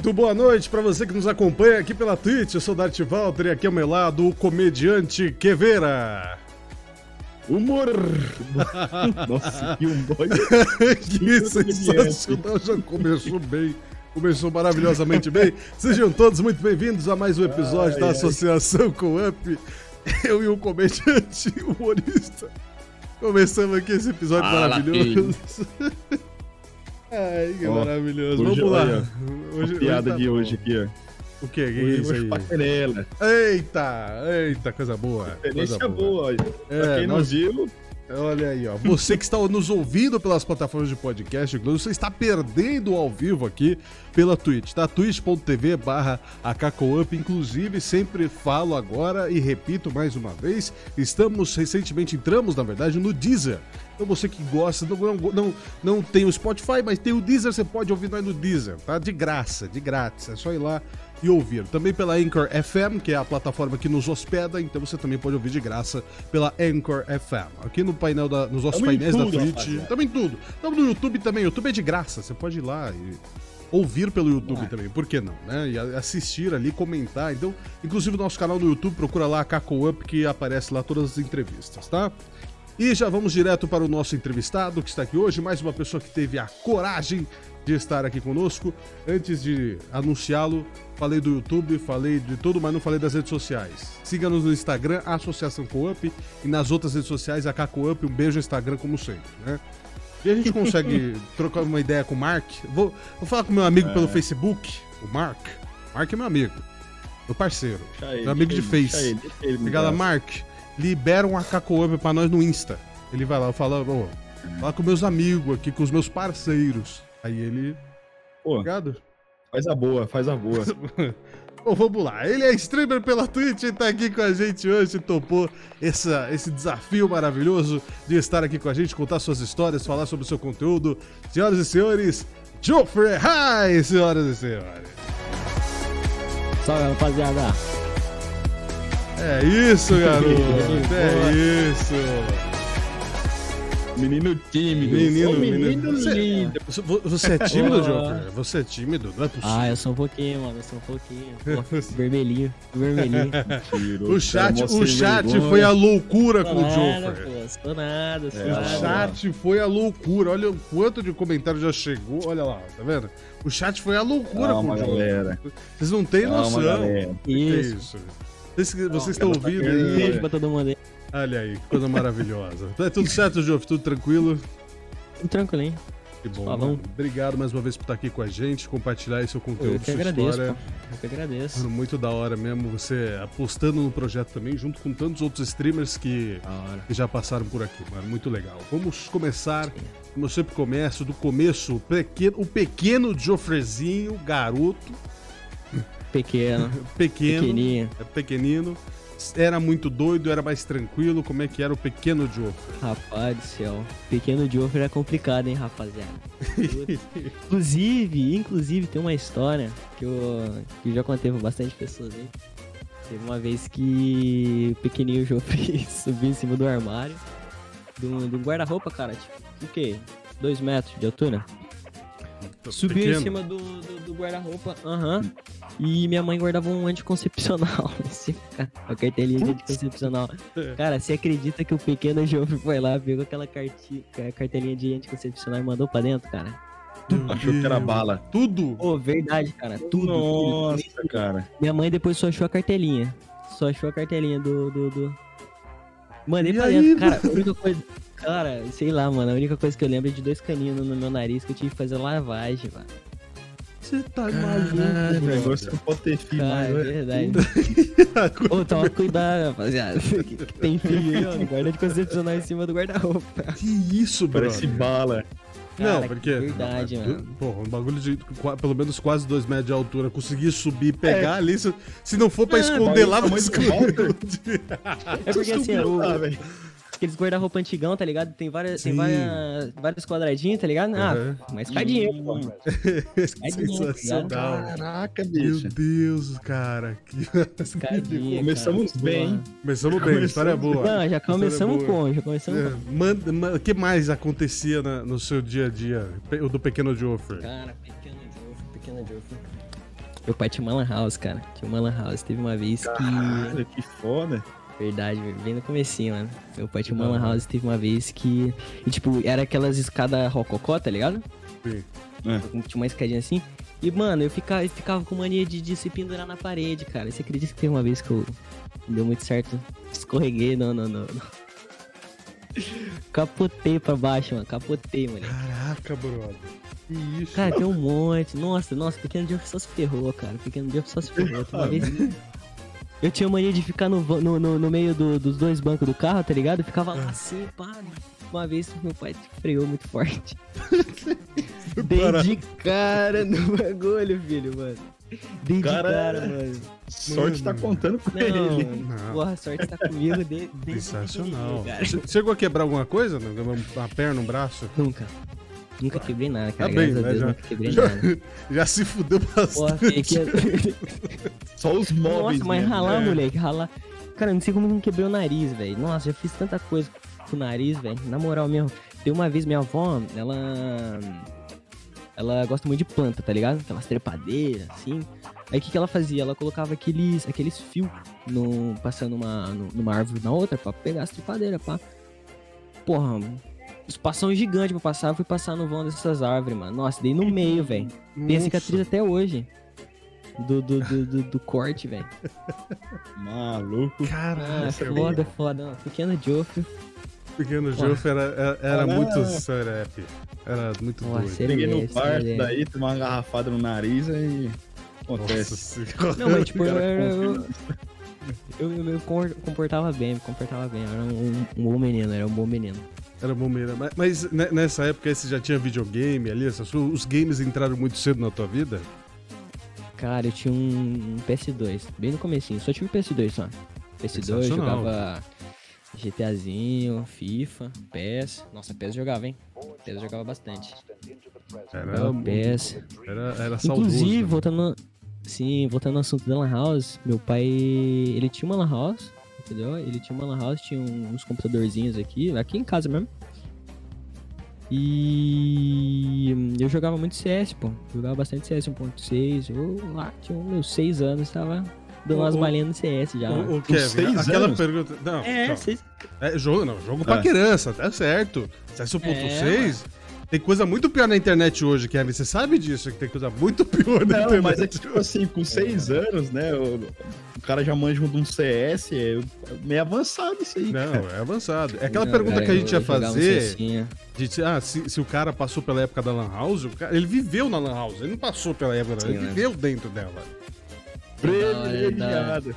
Muito boa noite para você que nos acompanha aqui pela Twitch. Eu sou Dart Walter e aqui ao meu lado o comediante Queveira. Humor! Nossa, que humor! que sensacional! Já começou bem. Começou maravilhosamente bem. Sejam todos muito bem-vindos a mais um episódio ai, da ai. Associação com Up. Eu e o comediante humorista. Começamos aqui esse episódio Fala, maravilhoso. Ai, que oh, maravilhoso. Hoje, Vamos lá. Olha, hoje, piada hoje tá de bom. hoje aqui, ó. O que? que é isso aí? Passerela. Eita, eita, coisa boa. Coisa boa. boa. É, pra quem não nós... viu, Olha aí, ó. Você que está nos ouvindo pelas plataformas de podcast, você está perdendo ao vivo aqui pela Twitch, tá? twitch.tv barra Inclusive, sempre falo agora e repito mais uma vez, estamos recentemente, entramos, na verdade, no Deezer. Então você que gosta, não, não, não, não tem o Spotify, mas tem o Deezer, você pode ouvir nós no Deezer, tá? De graça, de grátis. É só ir lá e ouvir. Também pela Anchor FM, que é a plataforma que nos hospeda, então você também pode ouvir de graça pela Anchor FM. Aqui no painel da, nos nossos também painéis tudo, da Twitch, rapaz, também tudo. Estamos no YouTube também, o YouTube é de graça, você pode ir lá e ouvir pelo YouTube também, por que não, né? E assistir ali, comentar. Então, inclusive no nosso canal no YouTube, procura lá a Caco Up que aparece lá todas as entrevistas, tá? E já vamos direto para o nosso entrevistado que está aqui hoje, mais uma pessoa que teve a coragem de estar aqui conosco. Antes de anunciá-lo, falei do YouTube, falei de tudo, mas não falei das redes sociais. Siga-nos no Instagram, Associação Coop, e nas outras redes sociais, a Cacoop. Um beijo no Instagram, como sempre, né? E a gente consegue trocar uma ideia com o Mark. Vou, vou falar com meu amigo é. pelo Facebook, o Mark. Mark é meu amigo, meu parceiro, ele, meu amigo de Face. Liga lá, Mark, libera um AK pra nós no Insta. Ele vai lá, eu falo, oh, fala com meus amigos aqui, com os meus parceiros. Aí ele. Pô, Obrigado. Faz a boa, faz a boa. Bom, vamos lá. Ele é streamer pela Twitch e tá aqui com a gente hoje, topou essa, esse desafio maravilhoso de estar aqui com a gente, contar suas histórias, falar sobre o seu conteúdo. Senhoras e senhores, Joffrey Hi, senhoras e senhores. Salve, rapaziada. É isso, garoto. é isso. Menino tímido. Menino, menino, menino lindo. Você, você é tímido, Joker? Você é tímido? Não é possível. Ah, eu sou um pouquinho, mano. Eu sou um pouquinho. vermelhinho. Vermelhinho. o chat, o chat foi a loucura com o Joker. Pô, sou nada, sou é, nada. O chat foi a loucura. Olha o quanto de comentário já chegou. Olha lá, tá vendo? O chat foi a loucura Calma, com o Joker. Vocês não têm Calma, noção. Galera. Isso. Que é isso? Vocês, vocês estão ouvindo aí? Beijo pra todo mundo aí. Olha aí, que coisa maravilhosa. É tudo certo, Joff? Tudo tranquilo? Tudo tranquilinho. Que bom, mano. Obrigado mais uma vez por estar aqui com a gente, compartilhar esse seu conteúdo, eu que sua agradeço, história. Pô. Eu que agradeço. Mano, muito da hora mesmo, você apostando no projeto também, junto com tantos outros streamers que, que já passaram por aqui, mano. Muito legal. Vamos começar, como eu sempre começo, do começo, o pequeno, o pequeno Joffrezinho, garoto. Pequeno. pequeno. Pequeninho. É pequenino era muito doido, era mais tranquilo? Como é que era o pequeno Joffrey? Rapaz do céu, pequeno Joffrey é complicado, hein, rapaziada. inclusive, inclusive tem uma história que eu, que eu já contei pra bastante pessoas aí. Teve uma vez que o pequenininho Joffrey subiu em cima do armário do, do guarda-roupa, cara, tipo, o quê? Dois metros de altura? Subiu Pequeno. em cima do, do, do guarda-roupa, aham. Uhum. E minha mãe guardava um anticoncepcional. a cartelinha de anticoncepcional. Cara, você acredita que o pequeno Jovem foi lá, pegou aquela carti... cartelinha de anticoncepcional e mandou pra dentro, cara? Achou que era bala. Tudo? Pô, verdade, cara. Tudo. Nossa, tudo. cara. Minha mãe depois só achou a cartelinha. Só achou a cartelinha do. do, do... Mandei e pra aí, dentro. Cara, a única coisa. Cara, sei lá, mano. A única coisa que eu lembro é de dois caninhos no meu nariz que eu tive que fazer lavagem, mano. Você tá maluco, negócio não pode ter filho, Cara, é verdade. Ô, toma cuidado, rapaziada. Tem filho aí, ó. Guarda de concepcional em cima do guarda-roupa. Que isso, bro? Parece bala. Cara, não, porque. Verdade, não, mano. Porra, um bagulho de pelo menos quase dois metros de altura. Conseguir subir e pegar é. ali. Se, se não for pra ah, esconder lá, vai esconder. É porque assim, o, aqueles guarda-roupa antigão, tá ligado? Tem várias, tem várias, vários quadradinhos, tá ligado? Ah, uhum. uma escadinha, pô. Escadinha, Sensacional. Caraca, bicho. Meu Deus, cara. Que... Escadinha, Começamos cara. bem? Começamos bem, a história é boa. Não, já começamos com, já começamos é, com. O que mais acontecia na, no seu dia a dia, o do Pequeno Joffrey? Cara, Pequeno Joffrey, Pequeno Joffrey. Meu pai tinha uma lan house, cara. Tinha uma lan house. Teve uma vez que... Caralho, que foda. Verdade, bem no comecinho, mano. Meu pai tinha uma lan house, teve uma vez que... E, tipo, era aquelas escadas rococó, tá ligado? Sim. Tinha uma escadinha assim. E, mano, eu ficava, eu ficava com mania de, de se pendurar na parede, cara. Você acredita que teve uma vez que eu... Não deu muito certo. Escorreguei, não, não, não. não. Capotei pra baixo, mano. Capotei, mano. Caraca, brother. Que isso? Cara, tem um monte. Nossa, nossa, Pequeno Jeff só se ferrou, cara. Pequeno Jeff só se ferrou. Tem Uma vez eu tinha mania de ficar no, no, no, no meio do- dos dois bancos do carro, tá ligado? Eu ficava lá assim, pá. Uma vez meu pai freou muito forte. Dei de cara no bagulho, filho, mano. Dei de Cara, cara, mano. Sorte tá contando com ele. Não, Não. porra, a sorte tá comigo de, desde Sensacional. Che- Chegou a quebrar alguma coisa? não? Uma perna, um braço? Nunca. Nunca quebrei nada, cara. Tá bem, né, Deus, já- nunca quebrei Já, nada. já se fudeu Porra, bastante. fiquei... Só os móveis. Nossa, mas ralar, É. moleque, ralar. Cara, não sei como não quebrei o nariz, velho. Nossa, já fiz tanta coisa com o nariz, velho. Na moral mesmo. Tem uma vez minha avó, ela. Ela gosta muito de planta, tá ligado? Aquelas trepadeiras, assim. Aí o que, que ela fazia? Ela colocava aqueles, aqueles fios no, passando uma, no- numa árvore na outra pra pegar as trepadeiras, pá. Porra, espação gigante pra passar. Eu fui passar no vão dessas árvores, mano. Nossa, dei no meio, velho. Tem a cicatriz até hoje. Do, do, do, do, do corte, velho. Maluco. Ah, Caraca, foda, foda. Não, Pequeno Joffre. pequeno Porra. Joff era, era, era Ah, muito serep. Era muito Nossa, doido. Peguei no é. daí tomar uma garrafada no nariz e. Nossa Acontece. Não, mas tipo, eu, eu, eu, eu me compor- comportava bem, me comportava bem. Eu era um, um bom menino, era um bom menino. Era bombeira. Mas, mas ne- nessa época você já tinha videogame ali? Essas, os games entraram muito cedo na tua vida? Cara, eu tinha um, um PS2, bem no comecinho. Só tive PS2 só. PS2, Sensacional. jogava GTAzinho, FIFA, PES. Nossa, PES jogava, hein? PES jogava bastante. Era, Jogava PES. era, era saudoso. Inclusive, né? voltando no... Sim, voltando no assunto da Lan House, meu pai, ele tinha uma Lan House, entendeu? Ele tinha uma Lan House, tinha uns computadorzinhos aqui, aqui em casa mesmo. E eu jogava muito CS, pô. Jogava bastante CS 1.6. Eu lá tinha uns meus 6 anos, tava dando umas ô, balinhas no CS já. O, o Kevin, seis aquela anos? pergunta. Não, é, seis... É, jogo, não, jogo pra É. criança, tá certo. CS 1.6. É, tem coisa muito pior na internet hoje, Kevin. Você sabe disso, que tem coisa muito pior na Não, internet. mas é que, tipo assim, com seis anos, né? O, o cara já manja de um CS, é meio avançado isso aí. cara. Não, é avançado. É aquela Não, pergunta cara, que a gente ia um fazer. De, se- ah, se, se o cara passou pela época da Lan House, o cara- ele viveu na Lan House, ele não passou pela época, Sim, ele né? viveu dentro dela. Privilegiado.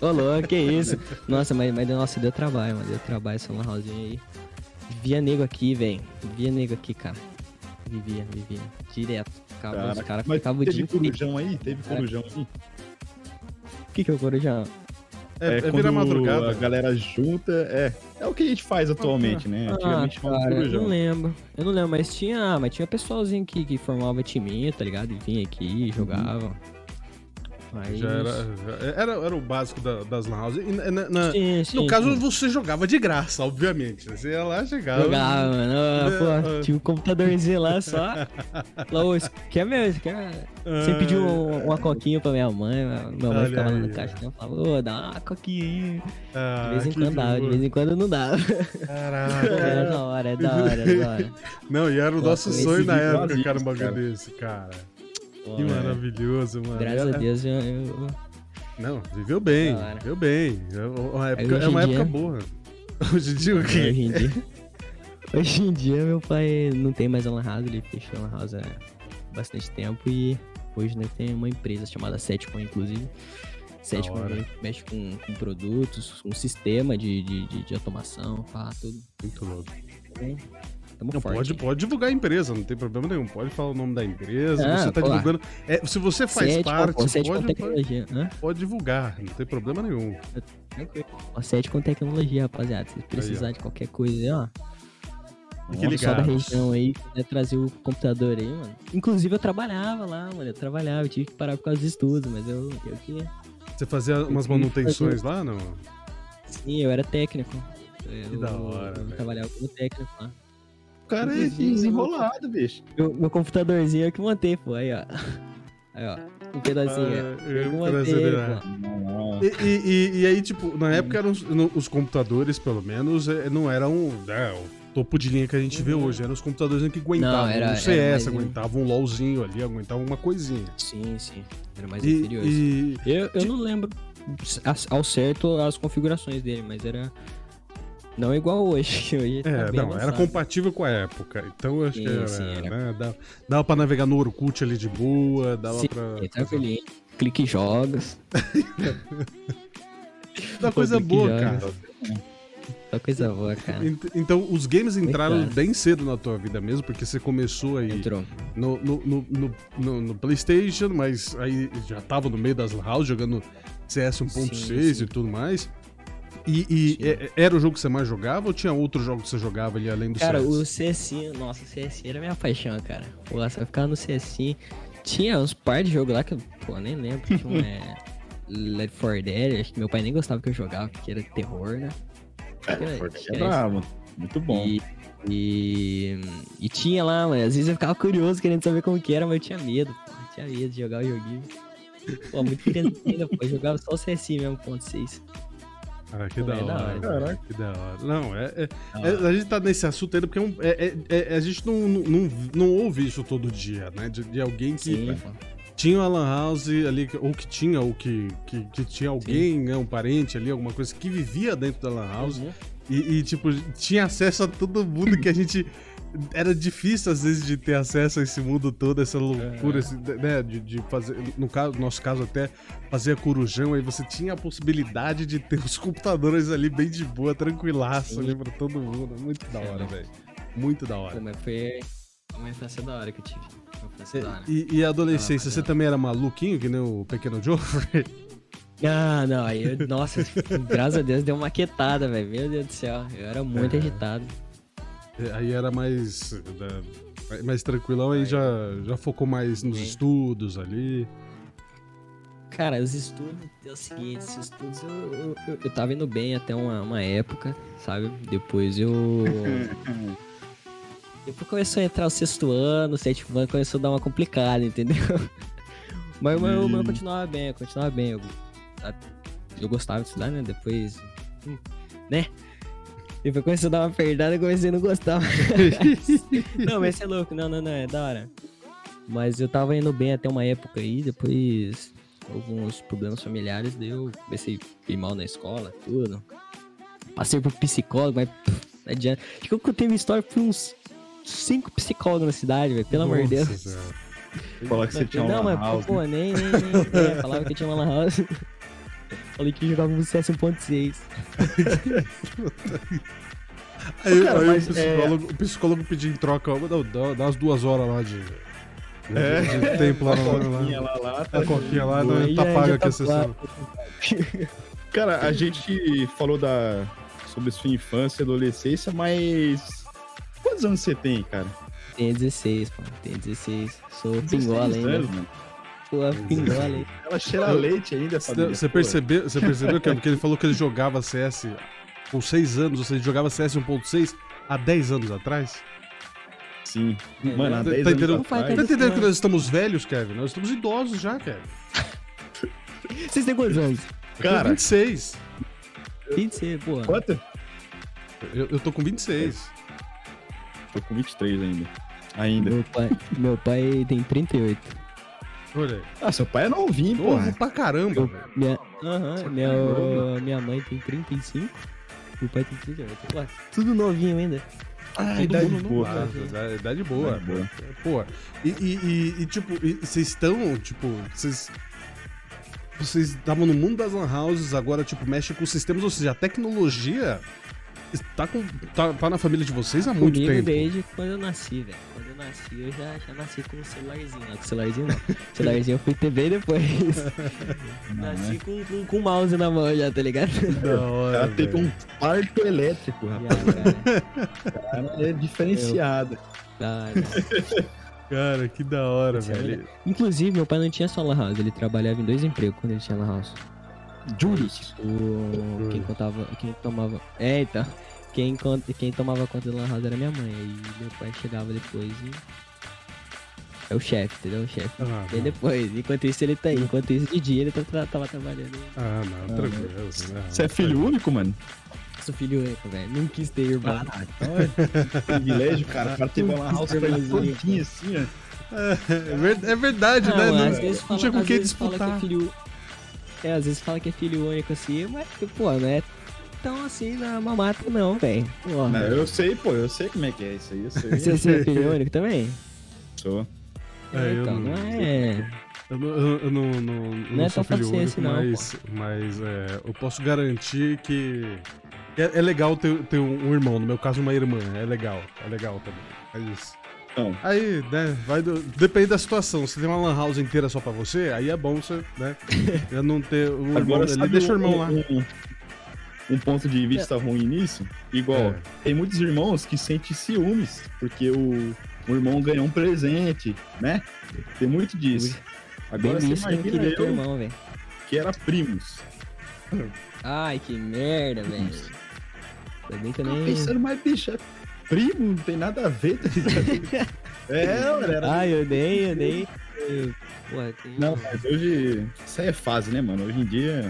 Ô, louco, que isso? Nossa, mas, mas nossa, deu trabalho, mano. Deu trabalho essa lan house aí. Vivia nego aqui, velho. Vivia nego aqui, cara. Vivia, vivia. Direto. Ficava, os Cara, caras mas ficavam dia teve corujão aí? Teve Cara, corujão aí? O que que é o corujão? É, é, quando vira madrugada. A galera junta, é. É o que a gente faz atualmente, né? Ah, Antigamente chamava de cara, eu corujão. não lembro. Eu não lembro, mas tinha, mas tinha pessoalzinho que, que formava timinho, tá ligado? E vinha aqui, jogava. Mas... Já era, já- era, era o básico da- das Lan House. E na- na- na- Sim, sim, no caso, sim. você jogava de graça, obviamente. Você ia lá, chegava. Jogava, mano. Ah, É, pô, é. tinha um computadorzinho lá só. Lá, ô, quer mesmo? Quer... Você pediu um- uma coquinha pra minha mãe, minha mãe ficava lá no caixa e falava, ô, dá uma coquinha aí. Ah, De vez em quando dava, de vez em quando não dava. Caraca. É da hora, é da hora, é da hora. Não, e era o Nossa, nosso sonho na época, cara, um bagulho cara. desse, cara. Pô, Que é. maravilhoso, mano. Graças a Deus eu, eu- Não, viveu bem, viveu bem. É uma época, é uma em época dia- boa. Hoje em dia o quê? Hoje em dia. Hoje em dia meu pai não tem mais a Lan House, ele fechou a Lan House há bastante tempo e hoje né, tem uma empresa chamada Setcom, inclusive. Setcom mexe com, com produtos, um sistema de, de, de, de automação, pá, tudo. Muito louco. Tamo Não, forte. pode, pode divulgar a empresa, não tem problema nenhum. Pode falar o nome da empresa, Ah, você tá divulgando. É, se você faz Setcom, parte, pode, Tecnologia. Hã? pode divulgar, não tem problema nenhum. Ó, Setcom Tecnologia, rapaziada. Se precisar ó. de qualquer coisa aí, ó. Fique pessoal da região aí, quiser trazer o computador aí, mano. Inclusive eu trabalhava lá, mano. Eu trabalhava, eu tive que parar por causa dos estudos, mas eu, eu que. Você fazia umas manutenções lá, não? Sim, eu era técnico. Eu, Que da hora, eu trabalhava como técnico lá. O cara é desenrolado, bicho. Meu, meu computadorzinho eu que montei, pô. Aí, ó. Aí, ó. Um pedacinho. Ah, é. eu né? pô. Não, E, e- e- e aí, tipo, na época eram os, os computadores, pelo menos, eh, não eram né, o topo de linha que a gente vê hoje. Eram os computadores que aguentavam Não, era- um era CS, mais um- aguentavam um LOLzinho ali, aguentavam uma coisinha. Sim, sim. Era mais E, inferior. e- Eu, eu não lembro ao certo as configurações dele, mas era. Não igual hoje. que Hoje tá é, bem não, era compatível com a época. Então eu acho Sim, que era, sim, era. né, dava, dava pra navegar no Orkut ali de boa, dava Sim, pra. é tranquilinho. Clique em jogos. Dá coisa boa, cara. Só coisa boa, cara. Ent- Então, os games entraram bem cedo na tua vida mesmo, porque você começou aí Entrou. no, no, no, no- PlayStation, mas aí já tava no meio das house jogando CS 1.6 Sim, sim. e tudo mais. E, e Sim. é- era o jogo que você mais jogava ou tinha outros jogos que você jogava ali além do Cara, CS? o CS, nossa, o CS era minha paixão, cara. Pô, você vai ficar no CS. Tinha uns par de jogos lá que eu, pô, nem lembro. Tinha um, é, Left 4 Dead, acho que meu pai nem gostava que eu jogava, porque era terror, né? É, Forte é É, bravo. Muito bom. E, e, e tinha lá, mas às vezes eu ficava curioso, querendo saber como que era, mas eu tinha medo, pô. Eu tinha medo de jogar o joguinho. Pô, muito ainda, pô. Eu jogava só o CS mesmo, ponto 6. Ah, que da é da hora. hora. cara, Caraca. Que da hora. Não, é, é- Ah. é- a gente tá nesse assunto ainda porque é é- é- a gente não, não, não ouve isso todo dia, né? De, de alguém que Sim, tinha uma lan house ali, ou que tinha, ou que, que, que tinha alguém, né, um parente ali, alguma coisa, que vivia dentro da lan house Uhum. e, e, tipo, tinha acesso a todo mundo que a gente. Era difícil, às vezes, de ter acesso a esse mundo todo, essa loucura, esse, né? De, de fazer. No caso, nosso caso, até fazer a corujão, aí você tinha a possibilidade de ter os computadores ali bem de boa, tranquilaço Sim. ali pra todo mundo. Muito da hora, velho. Muito da hora. Mas foi uma infância da hora que eu tive. Uma infância da hora. E, e a adolescência, Ah, você mas também era maluquinho, que nem o pequeno Joffrey? Ah, não, aí eu, nossa, graças a Deus deu uma quietada, velho. Meu Deus do céu, eu era muito É. agitado. Aí era mais. da- mais tranquilão, aí já, já focou mais nos estudos ali. Cara, os estudos, é o seguinte, os estudos eu, eu, eu, eu tava indo bem até uma, uma época, sabe? Depois eu. Depois começou a entrar o sexto ano, o sétimo ano começou a dar uma complicada, entendeu? Mas o meu Hum. continuava bem, eu continuava bem. Eu, eu gostava de estudar, né? Depois. hum, Né? Depois começou a dar uma perdada e comecei a não gostar não, mas você é louco, não, não, não, é da hora. Mas eu tava indo bem até uma época aí, depois alguns problemas familiares, daí eu comecei a ir mal na escola, tudo. Passei por psicólogo, mas pff, não adianta. Acho que eu contei minha história por uns cinco psicólogos na cidade, velho, pelo amor de Deus. Nossa. Falar que você tinha não, uma mas, house. pô, nem, nem, nem é, falava que eu tinha uma lan house. Falei que jogava no CS 1.6. Aí, Cara, aí mas, o, psicólogo, o psicólogo pediu em troca, ó, dá, umas duas horas lá de, de, É. de tempo lá, A na- coquinha lá, lá, lá, tá A coquinha lá, não. Aí tá já- paga tá a sessão. Cara, a gente falou da sobre sua infância e adolescência, mas quantos anos você tem, cara? Tem 16, pô, tem 16. Sou 16 pingola ainda. anos, mano. Pô, pingola ainda. Ela cheira leite ainda, essa Você, você percebeu, você percebeu que, que ele falou que ele jogava CS com 6 anos, ou seja, ele jogava CS 1.6 há 10 anos atrás? Sim. É, Mano, há tá 10 entendendo? anos Tá atrás. entendendo que nós estamos velhos, Kevin? Nós estamos idosos já, Kevin. Vocês têm quantos anos? Cara. com 26. 26, pô. Quanto? Eu, eu tô com 26. Tô com 23 ainda. Ainda. Meu pai, meu pai tem 38. Olha. Ah, seu pai é novinho, Novo porra. pra caramba. Minha, aham, minha, minha mãe tem 35. Meu pai tem 38. Pô, tudo novinho ainda. Ah, Todo idade mundo boa, idade- idade boa. Idade boa. Pô, e, e, e- e, tipo, vocês estão, tipo, vocês. Vocês estavam no mundo das lan houses, agora, tipo, mexem com sistemas, ou seja, a tecnologia tá, com, tá, tá na família de vocês há muito Comigo tempo. desde quando eu nasci, velho. Quando eu nasci, eu já, já nasci com um celularzinho. Não, com celularzinho não. celularzinho eu fui ter bem depois. nasci com, com, com mouse na mão já, tá ligado? Da hora, Ela teve velho. um parto elétrico, rapaz. Já, cara. Cara, é diferenciado. Da hora. Cara, que da hora, Esse é velho. Inclusive, meu pai não tinha só lan house, ele trabalhava em dois empregos quando ele tinha lan house. Julius. O... Quem contava. Quem tomava. É, então. Quem, quem tomava conta da lan house era minha mãe. Aí meu pai chegava depois e. É o chefe, entendeu? O chefe. Ah, não. depois. Enquanto isso ele tá aí. Enquanto isso de dia ele tá, tava trabalhando. Ah, não, Ah, tranquilo. né? Você é filho único, mano? Sou filho único, velho. Não quis ter irmão. Caraca, olha, privilégio, cara. O cara teve uma house pra ele todinha assim, ó. É, ver- é verdade, Não, né? Não, não fala, tinha com quem fala que é disputar. filho. É, às vezes fala que é filho único assim, mas, pô, não é tão assim na mamata, não, velho. Eu sei, pô, eu sei como é que é isso aí. Eu sei. Você, você é filho único também? Sou. É, eu então, não- não é. Eu não, eu, eu não, não, eu Não não é sou tão filho único, não, mas, mas é, eu posso garantir que é, é legal ter, ter um, um irmão, no meu caso uma irmã, é legal, é legal também. É isso. Então, Aí, né, vai do- depende da situação. Se tem uma lan house inteira só pra você, aí é bom você, né, já não ter o irmão agora ali, sabe deixa o um- irmão lá. Um, um ponto de vista ruim nisso? Igual, É. tem muitos irmãos que sentem ciúmes, porque o, o irmão ganhou um presente, né? Tem muito disso. Bem Agora você visto, eu imagina eu, irmão, que era primos. Ai, que merda, velho. Ainda bem que eu nem. pensando, mas bicho, é primo, não tem nada a ver, tá ligado? é, mano, era... Ai, eu nem, eu nem. eu- Pô, tem. Não, mas hoje, isso aí é fase, né, mano? Hoje em dia,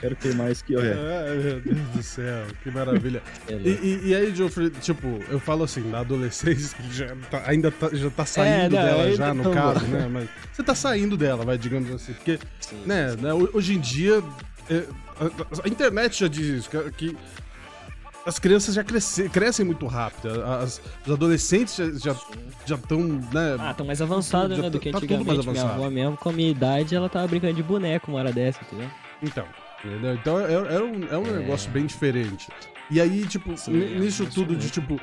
quero ter mais que... Olha, Ah, meu Deus do céu, que maravilha. lá. E, e- e aí, Geoffrey, tipo, eu falo assim, na adolescência, que já tá- ainda tá, já tá saindo não, dela já, no caso, né? Mas você tá saindo dela, vai, digamos assim. Porque, Sim. né, né, ho- hoje em dia, é, a, a internet já diz isso, que, que as crianças já cresce, crescem muito rápido. As, os adolescentes já já estão, né? Ah, tá mais avançado, Já né, do que tá antigamente. Minha avó mesmo, com a minha idade, ela tava brincando de boneco uma hora dessa, entendeu? Então, entendeu? Então é, é um, é um É. negócio bem diferente. E aí, tipo, Sim, é nisso negócio tudo de, tipo,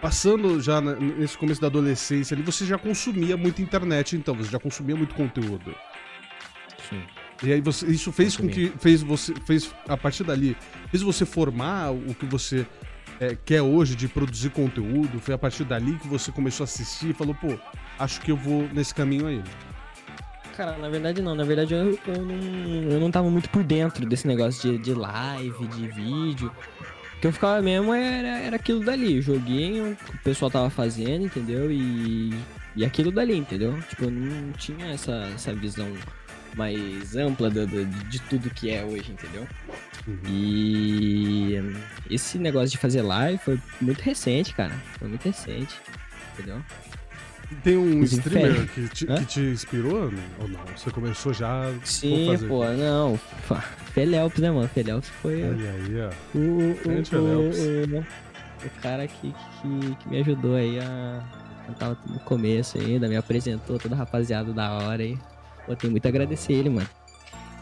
passando já nesse começo da adolescência ali, você já consumia muito internet, então, você já consumia muito conteúdo. E aí você, isso fez com que fez você fez a partir dali fez você formar o que você é, quer hoje de produzir conteúdo. Foi a partir dali que você começou a assistir e falou, pô, acho que eu vou nesse caminho aí. Cara, na verdade não. Na verdade eu, eu, não, eu não tava muito por dentro desse negócio de, de live, de vídeo. O que eu ficava mesmo era, era aquilo dali, joguinho que o pessoal tava fazendo, entendeu? E, e aquilo dali, entendeu? Tipo, eu não tinha essa, essa visão mais ampla do- do- de tudo que é hoje, entendeu? Uhum. E esse negócio de fazer live foi muito recente, cara. Foi muito recente, entendeu? Tem um streamer que te, que te inspirou ou não? Você começou já Sim, fazer. pô, não. Felelps, né, mano? Felelps foi Olha aí, ó. o, o, o, o, o cara que, que, que me ajudou aí a. Eu tava no começo ainda, me apresentou toda a rapaziada da hora aí. Pô, tenho muito a agradecer ele, mano.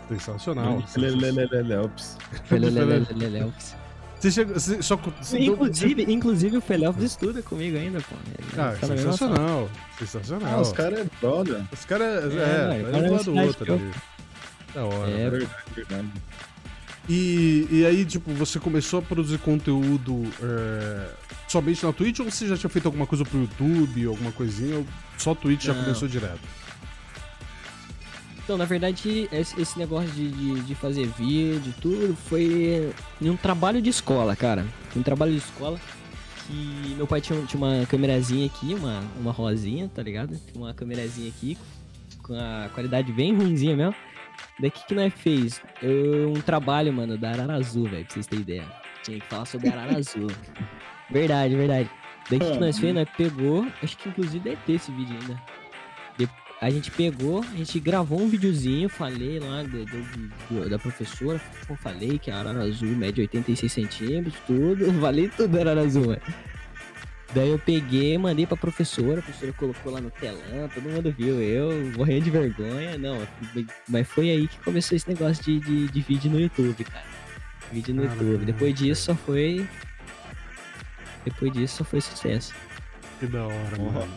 Sensacional. Lelelelelelps. Felelelelelelps. Você chegou. Você só. Você Inclusive, inclusive o Felelps estuda comigo ainda, pô. Ele Ah, tá sensacional. Sensacional. Ah, os caras é brother. Os caras. É, É, é, vai um do lado do outro ali. Da hora. É, Verdade, verdade. E, e aí, tipo, você começou a produzir conteúdo é, somente na Twitch ou você já tinha feito alguma coisa pro YouTube, alguma coisinha? Ou só Twitch já começou direto? Então, na verdade, esse, negócio de, de, de fazer vídeo e tudo foi um trabalho de escola, cara. Um trabalho de escola que meu pai tinha, tinha uma câmerazinha aqui, uma, uma rosinha, tá ligado? Tinha uma câmerazinha aqui com a qualidade bem ruimzinha mesmo. Daí o que, que nós fez? Eu, um trabalho, mano, da Arara Azul, velho, pra vocês terem ideia. Tinha que falar sobre a Arara Azul. Verdade, verdade. Daí o que, que nós fez? Nós pegou, acho que inclusive deve ter esse vídeo ainda. A gente pegou, a gente gravou um videozinho, falei lá do- do- do- da professora, falei que a Arara Azul mede 86 centímetros, tudo, falei tudo da Arara Azul, mano. Daí eu peguei, mandei pra professora, a professora colocou lá no telão, todo mundo viu, eu morrendo de vergonha, não, mas foi aí que começou esse negócio de, de, de vídeo no YouTube, cara. Vídeo no Caramba, YouTube. Depois disso só foi. Depois disso só foi sucesso. Que da hora, mano.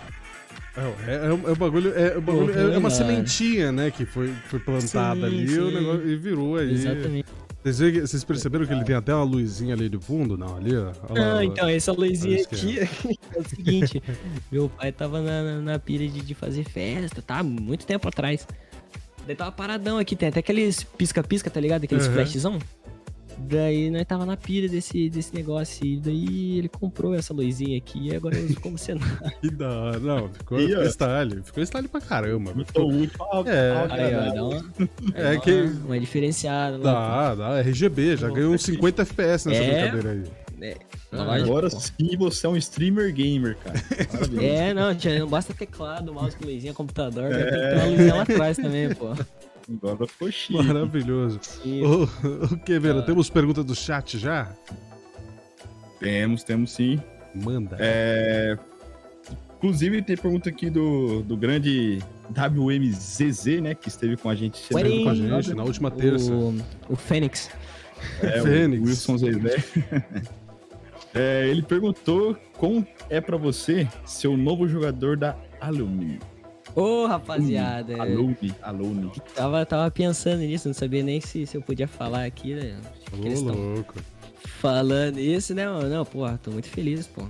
É, é, um- é um bagulho, é, um bagulho- é- é uma sementinha, né, que foi, foi plantada Sim, ali e, o sim. negócio, e virou aí. Exatamente. Vocês, que- vocês perceberam que ele tem até uma luzinha ali de fundo? Não, ali, ó. Lá, Ah, então, essa luzinha aqui é o seguinte, meu pai tava na, na, na pilha de, de fazer festa, tá? Muito tempo atrás. Daí tava paradão aqui, tem até aqueles pisca-pisca, tá ligado? Aqueles Uhum. flashzão. Daí nós tava na pilha desse, desse negócio. E daí ele comprou essa luzinha aqui e agora eu uso como cenário. Que da hora. Não, ficou, Ih, ficou style. Ficou style pra caramba. Ficou... muito É. Aí, ó, dá uma, É dá que- uma, uma diferenciada lá. Dá, dá. RGB, já ganhou uns 50 FPS nessa É. brincadeira aí. É, Ah, Agora pô. sim você é um streamer gamer, cara. É, não, tia, não basta teclado, mouse luzinha, computador, ter que ter uma luzinha lá atrás também, pô. Agora ficou chique. Maravilhoso. E, Ô, ô, Quevedo, Ah. temos pergunta do chat já? Temos, temos sim. Manda. É, Inclusive, tem pergunta aqui do, do grande WMZZ, né? Que esteve com a gente Esteve com a gente na última terça. o, o Fênix. É, Fênix. o Wilson Zezé. É, ele perguntou como é pra você ser o novo jogador da Alumni. Ô, rapaziada. Alumni, Alumni. Tava, tava pensando nisso, não sabia nem se, se eu podia falar aqui, né? que eles Ô, tão- louco. Falando isso, né, mano? Não, porra, tô muito feliz, pô.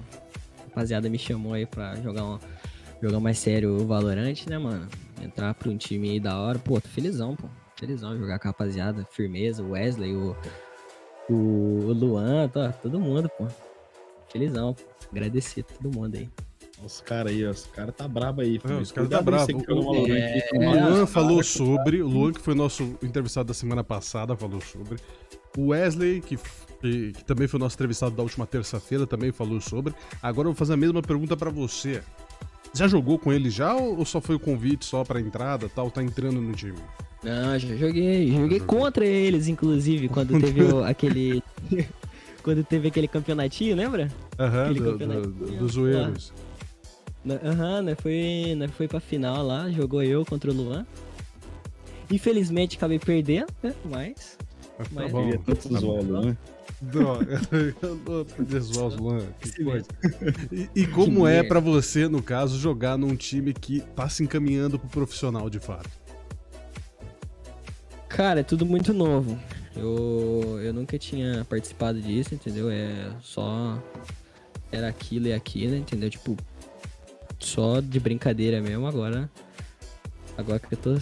Rapaziada me chamou aí pra jogar, um, jogar mais sério o Valorant, né, mano? Entrar pra um time aí da hora. Pô, tô felizão, pô. Felizão jogar com a rapaziada. Firmeza, o Wesley, o, o, o Luan, tá, todo mundo, pô. Felizão, pô. Agradecer a todo mundo aí. Os caras aí, ó. Os caras tá brabo aí. filho. os caras tá brabo. O- é, O Luan cara, falou cuidado. sobre, o Luan que foi nosso entrevistado da semana passada, falou sobre. O Wesley, que, que, que também foi nosso entrevistado da última terça-feira, também falou sobre. Agora eu vou fazer a mesma pergunta pra você. Já jogou com ele já ou só foi o convite só pra entrada tal? Tá entrando no time? Não, já joguei. Joguei contra eles, inclusive, quando teve o- aquele. quando teve aquele campeonatinho, lembra? Aham, Aquele do, do- do- dos zoeiros. Na- Aham, né? Foi, né? Foi pra final lá, jogou eu contra o Luan. Infelizmente acabei perdendo, né? Mas. Tá Mas- bom. Queria tanto tá zoar o bom. Luan. Droga, eu vou poder zoar os Luan. Que coisa. E, e como Que é pra você, no caso, jogar num time que tá se encaminhando pro profissional de fato? Cara, é tudo muito novo. Eu, eu nunca tinha participado disso, entendeu? É só. Era aquilo e aquilo, entendeu? Tipo, só de brincadeira mesmo. Agora. Agora que eu tô.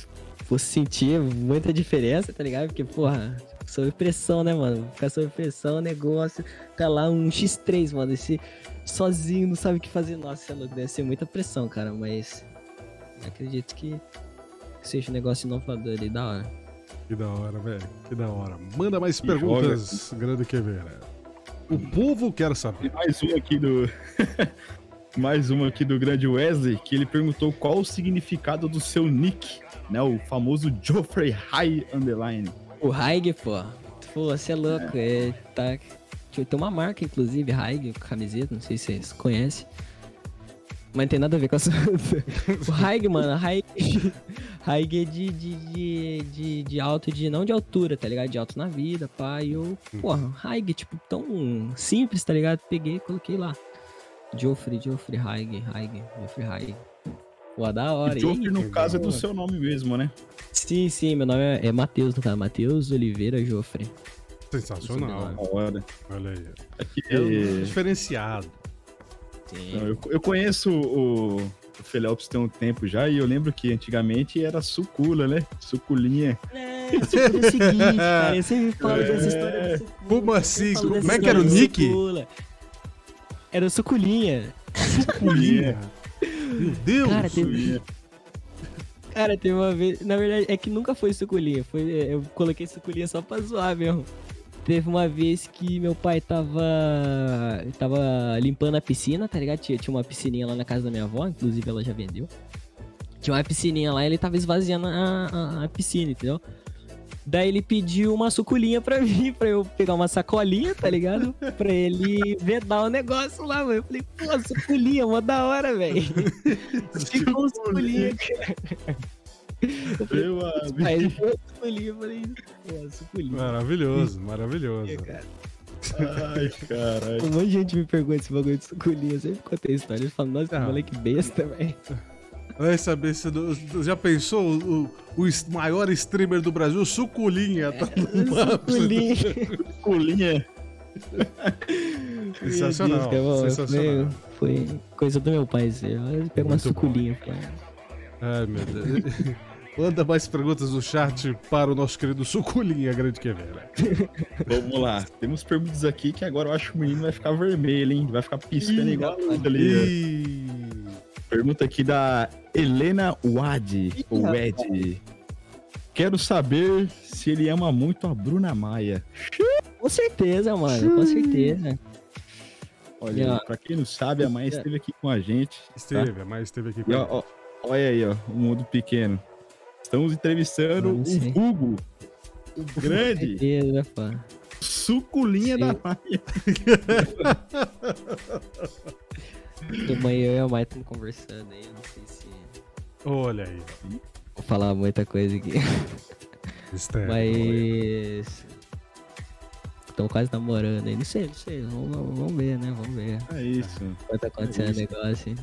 Vou sentir muita diferença, tá ligado? Porque, porra, sob pressão, né, mano? Ficar sob pressão, negócio. Ficar lá um X3, mano. Esse sozinho, não sabe o que fazer. Nossa, é louco, deve ser muita pressão, cara. Mas. Acredito que seja um negócio inovador ali, da hora. Que da hora, velho. Que da hora. Manda mais Que perguntas, grande Queveira. O povo quer E saber. mais uma aqui do. mais uma aqui do grande Wesley, que ele perguntou qual o significado do seu nick, né? O famoso Geoffrey High Underline. O Haig, pô. Pô, você é louco. É, tá... Tem uma marca, inclusive, Haig, camiseta, não sei se vocês conhecem. Mas não tem nada a ver com a sua. o Haig, mano, Haig. Haig é de, de, de, de, de alto, de. Não de altura, tá ligado? De alto na vida, pá. E eu, porra, Haig, tipo, tão simples, tá ligado? Peguei e coloquei lá. Joffrey, Joffrey, Haig, Haig, Joffrey Haig. Pô, da hora. E E Geoffrey, no caso, é do seu nome mesmo, né? Sim, sim, meu nome é, é Matheus, no caso. Matheus Oliveira Joffre. Sensacional. Da hora. Olha aí. Aqui, É um diferenciado. Sim. Não, eu, eu conheço o, o Felelps tem um tempo já e eu lembro que antigamente era sucula, né? Suculinha. É, isso é o seguinte, cara. Eu sempre falo dessa história do Sucula. Como assim? Como é que era o nick? Sucula. Era o Suculinha. Suculinha. Meu Deus. Cara, teve, cara, teve uma vez. Na verdade, é que nunca foi Suculinha. Foi, eu coloquei Suculinha só pra zoar mesmo. Teve uma vez que meu pai tava. tava limpando a piscina, tá ligado? Tinha, tinha uma piscininha lá na casa da minha avó, inclusive ela já vendeu. Tinha uma piscininha lá e ele tava esvaziando a, a- a piscina, entendeu? Daí ele pediu uma suculinha pra mim, pra eu pegar uma sacolinha, tá ligado? Pra ele vedar o negócio lá, mano. Eu falei, pô, suculinha, mó da hora, velho. Ficou suculinha, cara. Eu falei, Meu amigo. Aí ele falou suculinha, eu falei, pô, suculinha. Maravilhoso, maravilhoso. cara. Ai, caralho. Um monte de gente me pergunta esse bagulho de suculinha. Eu sempre contei a história. Eles falam, nossa, que moleque besta, velho. Vai saber se. do- Já pensou o, o maior streamer do Brasil, Suculinha? Tá no mapa. Suculinha. Suculinha. Sensacional, Deus, cara, sensacional. Foi, foi coisa do meu pai. Assim. Ele pega uma bom. suculinha. Ai, meu Deus. Manda mais perguntas no chat para o nosso querido Suculinha Grande Queveira. Vamos lá. Temos perguntas aqui que agora eu acho que o menino vai ficar vermelho, hein? Vai ficar piscando igual a ali. Pergunta aqui da Helena Wad, ou. Quero saber se ele ama muito a Bruna Maia. Com certeza, mano, com certeza. Olha, aí, pra quem não sabe, a Maia esteve aqui com a gente. Esteve, mas esteve aqui com E a ó, ó, olha aí, ó, o mundo pequeno. Estamos entrevistando o. Hugo, o Com grande certeza, pô. suculinha Sim. da Maia. Amanhã eu e a Mai estamos conversando aí, eu não sei se Olha aí. vou falar muita coisa aqui. Esteve. Mas. Estão quase namorando aí. Não sei, não sei. Vamos, vamos- ver, né? Vamos ver. É isso. Enquanto acontecendo o isso. negócio.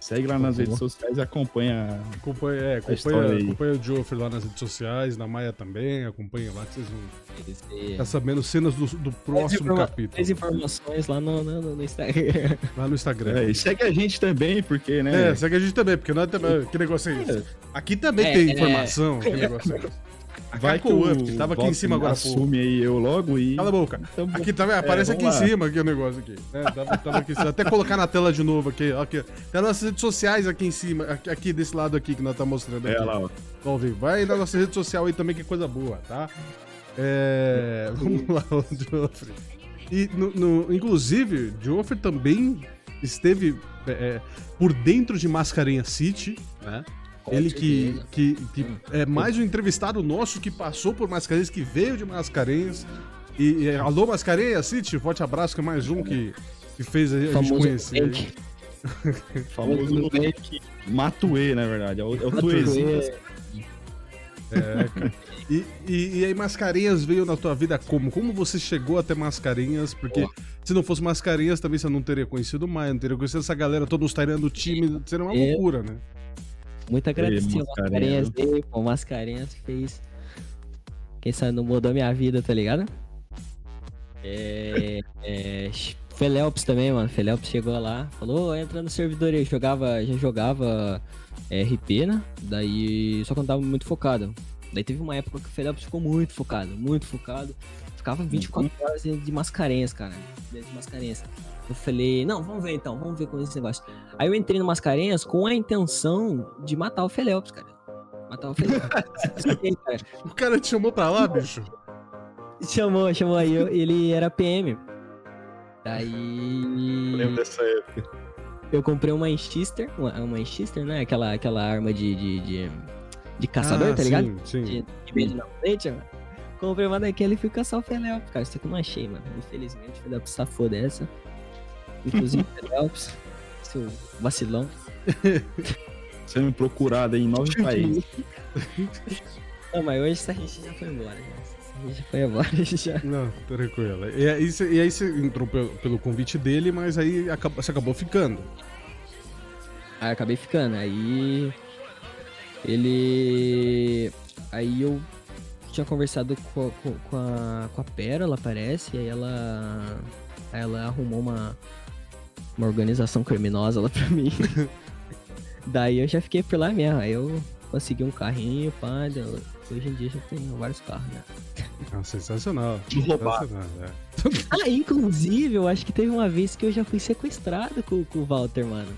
Segue lá nas redes sociais e acompanha. Acompanha, é, acompanha, acompanha o Joffrey lá nas redes sociais, na Maia também, acompanha lá que vocês vão ficar sabendo cenas do, do próximo informa- capítulo. Mais informações lá no, no, no Instagram. Lá no Instagram. É, e segue a gente também, porque, né? É, segue a gente também, porque nós também. Que negócio é esse? Aqui também É, tem é. informação. Que negócio é esse? A Vai que Caco o Up, que tava aqui em cima agora assume aí eu logo e... Cala a boca. Então, Aqui também, aparece aqui em vamos lá. cima aqui o negócio aqui. né? Tava- tava aqui em. Até colocar na tela de novo aqui. aqui. Tem as nossas redes sociais aqui em cima, aqui, aqui desse lado aqui que nós tá mostrando aqui. É lá, ó. Vivo. Vai na nossa rede social aí também, que é coisa boa, tá? É... Vamos lá, o Joffrey. E, no, no- inclusive, Joffrey também esteve é, é, por dentro de Mascarenhas City, né? Ele que, que, que é mais um entrevistado nosso que passou por Mascarenhas, que veio de Mascarenhas. E, e alô, Mascarenhas City, forte abraço, que é mais um que, que fez a, gente Famoso conhecer. Famoso Nubank Matuê, na verdade. É o, é o Tuezinho. É, cara. E, e, e aí, Mascarenhas veio na tua vida como? Como você chegou até Mascarenhas? Porque se não fosse Mascarenhas, também você não teria conhecido o Maia, não teria conhecido essa galera toda estairando o time, seria uma É. loucura, né? Muito agradecido. Mascarenhas. Mascarenhas dele, pô. Mascarenhas fez. Quem sabe não mudou minha vida, tá ligado? É. é Felelps também, mano. Felelps chegou lá, falou, "Ô, entra no servidor aí. Jogava, já jogava é, RP, né? Daí. Só que eu não tava muito focado. Daí teve uma época que o Felelps ficou muito focado, muito focado. Ficava 24 horas de de mascarenhas, cara. De mascarenhas. Eu falei, não, vamos ver então, vamos ver com esse negócio. Aí eu entrei no Mascarenhas com a intenção de matar o Felelps, cara. Matar o Felelps. O cara te chamou pra lá, bicho? chamou, chamou aí, eu- ele era PM. Eu Daí lembro dessa época. eu comprei uma Manchester, uma, uma Manchester, né? Aquela, aquela arma de, de, de, de caçador, Ah, tá ligado? Sim, sim. De, de medo na frente, mano. Comprei uma daquela e fui caçar o Felelps, cara. Só que eu não achei, mano. Infelizmente, fui dar pro safô dessa. Inclusive, Felelps, seu vacilão. Sendo procurado em nove países. Não, mas hoje essa gente já foi embora. Já. Essa gente já foi embora já. Não, tranquilo. E aí, você- e aí você entrou pelo, pelo convite dele, mas aí acabou- você acabou ficando. Aí eu acabei ficando. Aí. Ele. Aí eu tinha conversado com, com, com a, com a Pérola, parece, e aí ela. Aí ela arrumou uma. Uma organização criminosa lá pra mim. Daí eu já fiquei por lá mesmo. Aí eu consegui um carrinho, pá. Hoje em dia já tenho vários carros, né? Ah, sensacional. Roubado. Sensacional, é. Ah, inclusive, eu acho que teve uma vez que eu já fui sequestrado com, com o Walter, mano.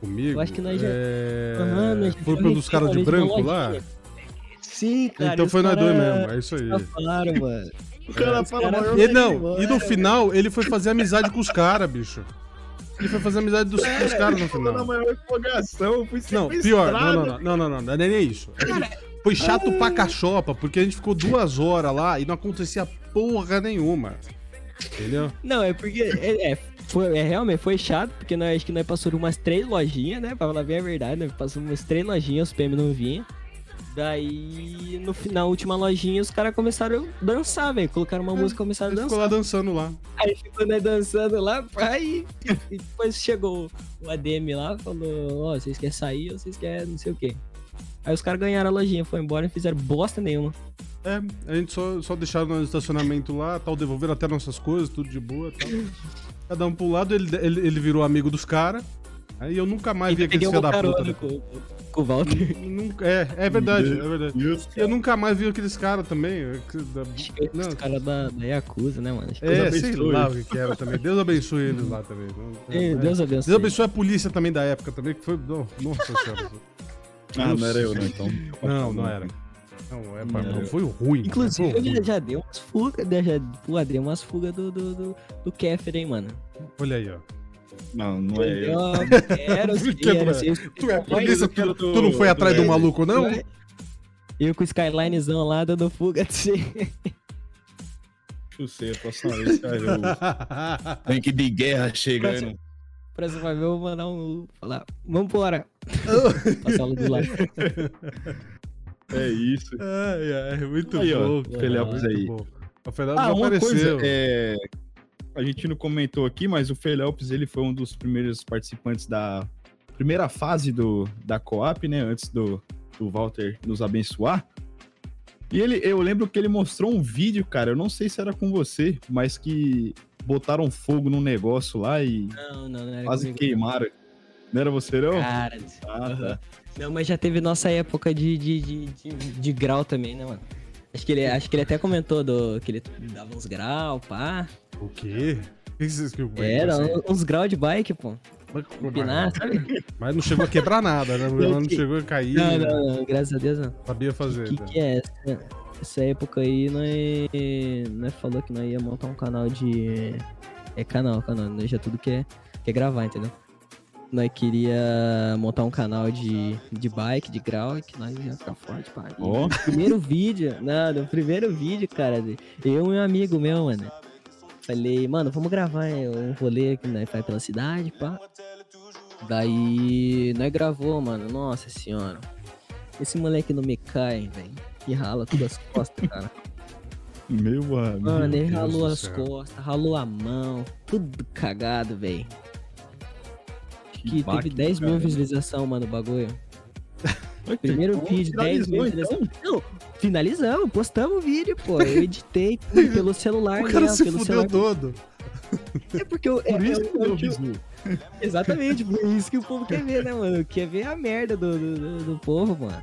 Comigo. Eu acho que nós já- É... Aham, nós já Foi dos caras de branco lá? Sim, cara. então foi nós dois cara- mesmo, é isso aí. Falaram, mano. O cara Os fala cara- maior E, não, embora, e no final ele foi fazer amizade com os caras, bicho. Ele foi fazer amizade dos, dos caras no na final. maior empolgação. Fui Não, pior, não, não, não, não, não, não, não é nem isso. Foi chato pra cachopa, porque a gente ficou duas horas lá e não acontecia porra nenhuma. Entendeu? Não, é porque. É, é, foi, é, realmente foi chato, porque nós, acho que nós passamos umas três lojinhas, né? Pra falar bem a verdade, nós passamos umas três lojinhas, os PM não vinham. Daí, no final, última lojinha, os caras começaram a dançar, velho. Colocaram uma É, música e começaram a Ele ficou dançar. lá dançando lá. Aí ficou né, dançando lá, aí e depois chegou o ADM lá, falou, ó, vocês querem sair ou vocês querem não sei o quê. Aí os caras ganharam a lojinha, foi embora e fizeram bosta nenhuma. É, a gente só, só deixaram no estacionamento lá, tal, devolveram até nossas coisas, tudo de boa tal. Cada um pro lado, ele, ele, ele virou amigo dos caras. Aí eu nunca mais vi aquele filho da puta. com, com o Walter. Nunca- É, é verdade, é verdade. Deus, Eu nunca mais vi aqueles caras também. da- Acho que Não. Os caras da, da Yakuza, né, mano? Acho que- É, Deus sei abençoe. lá o que, era também. Deus abençoe eles lá também. Não- Ei, é. Deus abençoe. Deus abençoe a polícia também da época também, que foi. não, Nossa senhora. Ah, não era eu, não, então. Não, não era. Não, é, Não não, foi ruim. Inclusive, foi ruim. já dei umas fugas, né, já, pô, dei umas fugas do, do, do, do Kéfera, hein, mano. Olha aí, ó. Não, não é eu. Eu quero, Que quero, é? sim. Tu é Eu- polícia, tu, tu não foi atrás do maluco, não? Eu com o Skylinezão lá dando fuga de você. Chucei, a próxima vez você vai ver o tanque de guerra chegando. Próxima vez eu vou mandar um. Falar, vambora. Passar lá do lado. É isso. Ai, ai, muito Aí, ó, bom. Felelpes muito aí. bom. O Felelpes Ah, uma apareceu. coisa, é... a gente não comentou aqui, mas o Felelpes, ele foi um dos primeiros participantes da primeira fase do, da Coop, né, antes do, do Walter nos abençoar. E ele, eu lembro que ele mostrou um vídeo, cara, eu não sei se era com você, mas que botaram fogo num negócio lá e Não, não, não quase comigo, queimaram. Não era você, não? não. Cara, Ah, tá. não, mas já teve nossa época de, de, de, de, de grau também, né, mano? Acho que, ele, acho que ele até comentou do, que ele dava uns grau, pá. O quê? O que vocês que Era, uns grau de bike, pô. Empinar, sabe? Mas não chegou a quebrar nada, né? Não, não chegou a cair. Não, não, não, graças a Deus não. Sabia fazer. O que, né? que é essa? Essa época aí, nós, nós falou que nós ia montar um canal de. É canal, canal. Nós já tudo quer, quer gravar, entendeu? Nós queria montar um canal de, de bike, de grau, e que nós ia ficar forte, pá. E no primeiro vídeo, não, no primeiro vídeo, cara, eu e um amigo meu, mano. Falei, mano, vamos gravar um rolê que nós faz pela cidade, pá. Daí, nós gravou, mano. Nossa senhora. Esse moleque não me cai, velho. Que rala todas as costas, cara. Meu amigo. Mano, ele Deus ralou as céu. costas, ralou a mão, tudo cagado, velho. Que baque teve do 10 mil visualizações, mano, o bagulho. Primeiro então, vídeo, 10 mil visualizações. Finalizamos, postamos o vídeo, pô. Eu editei tudo pelo celular, O cara né? se pelo fudeu celular. todo. É porque eu. é- Por isso é- que é o deu que eu- visu. Exatamente, por isso que o povo quer ver, né, mano? Quer ver a merda do, do, do- povo, mano.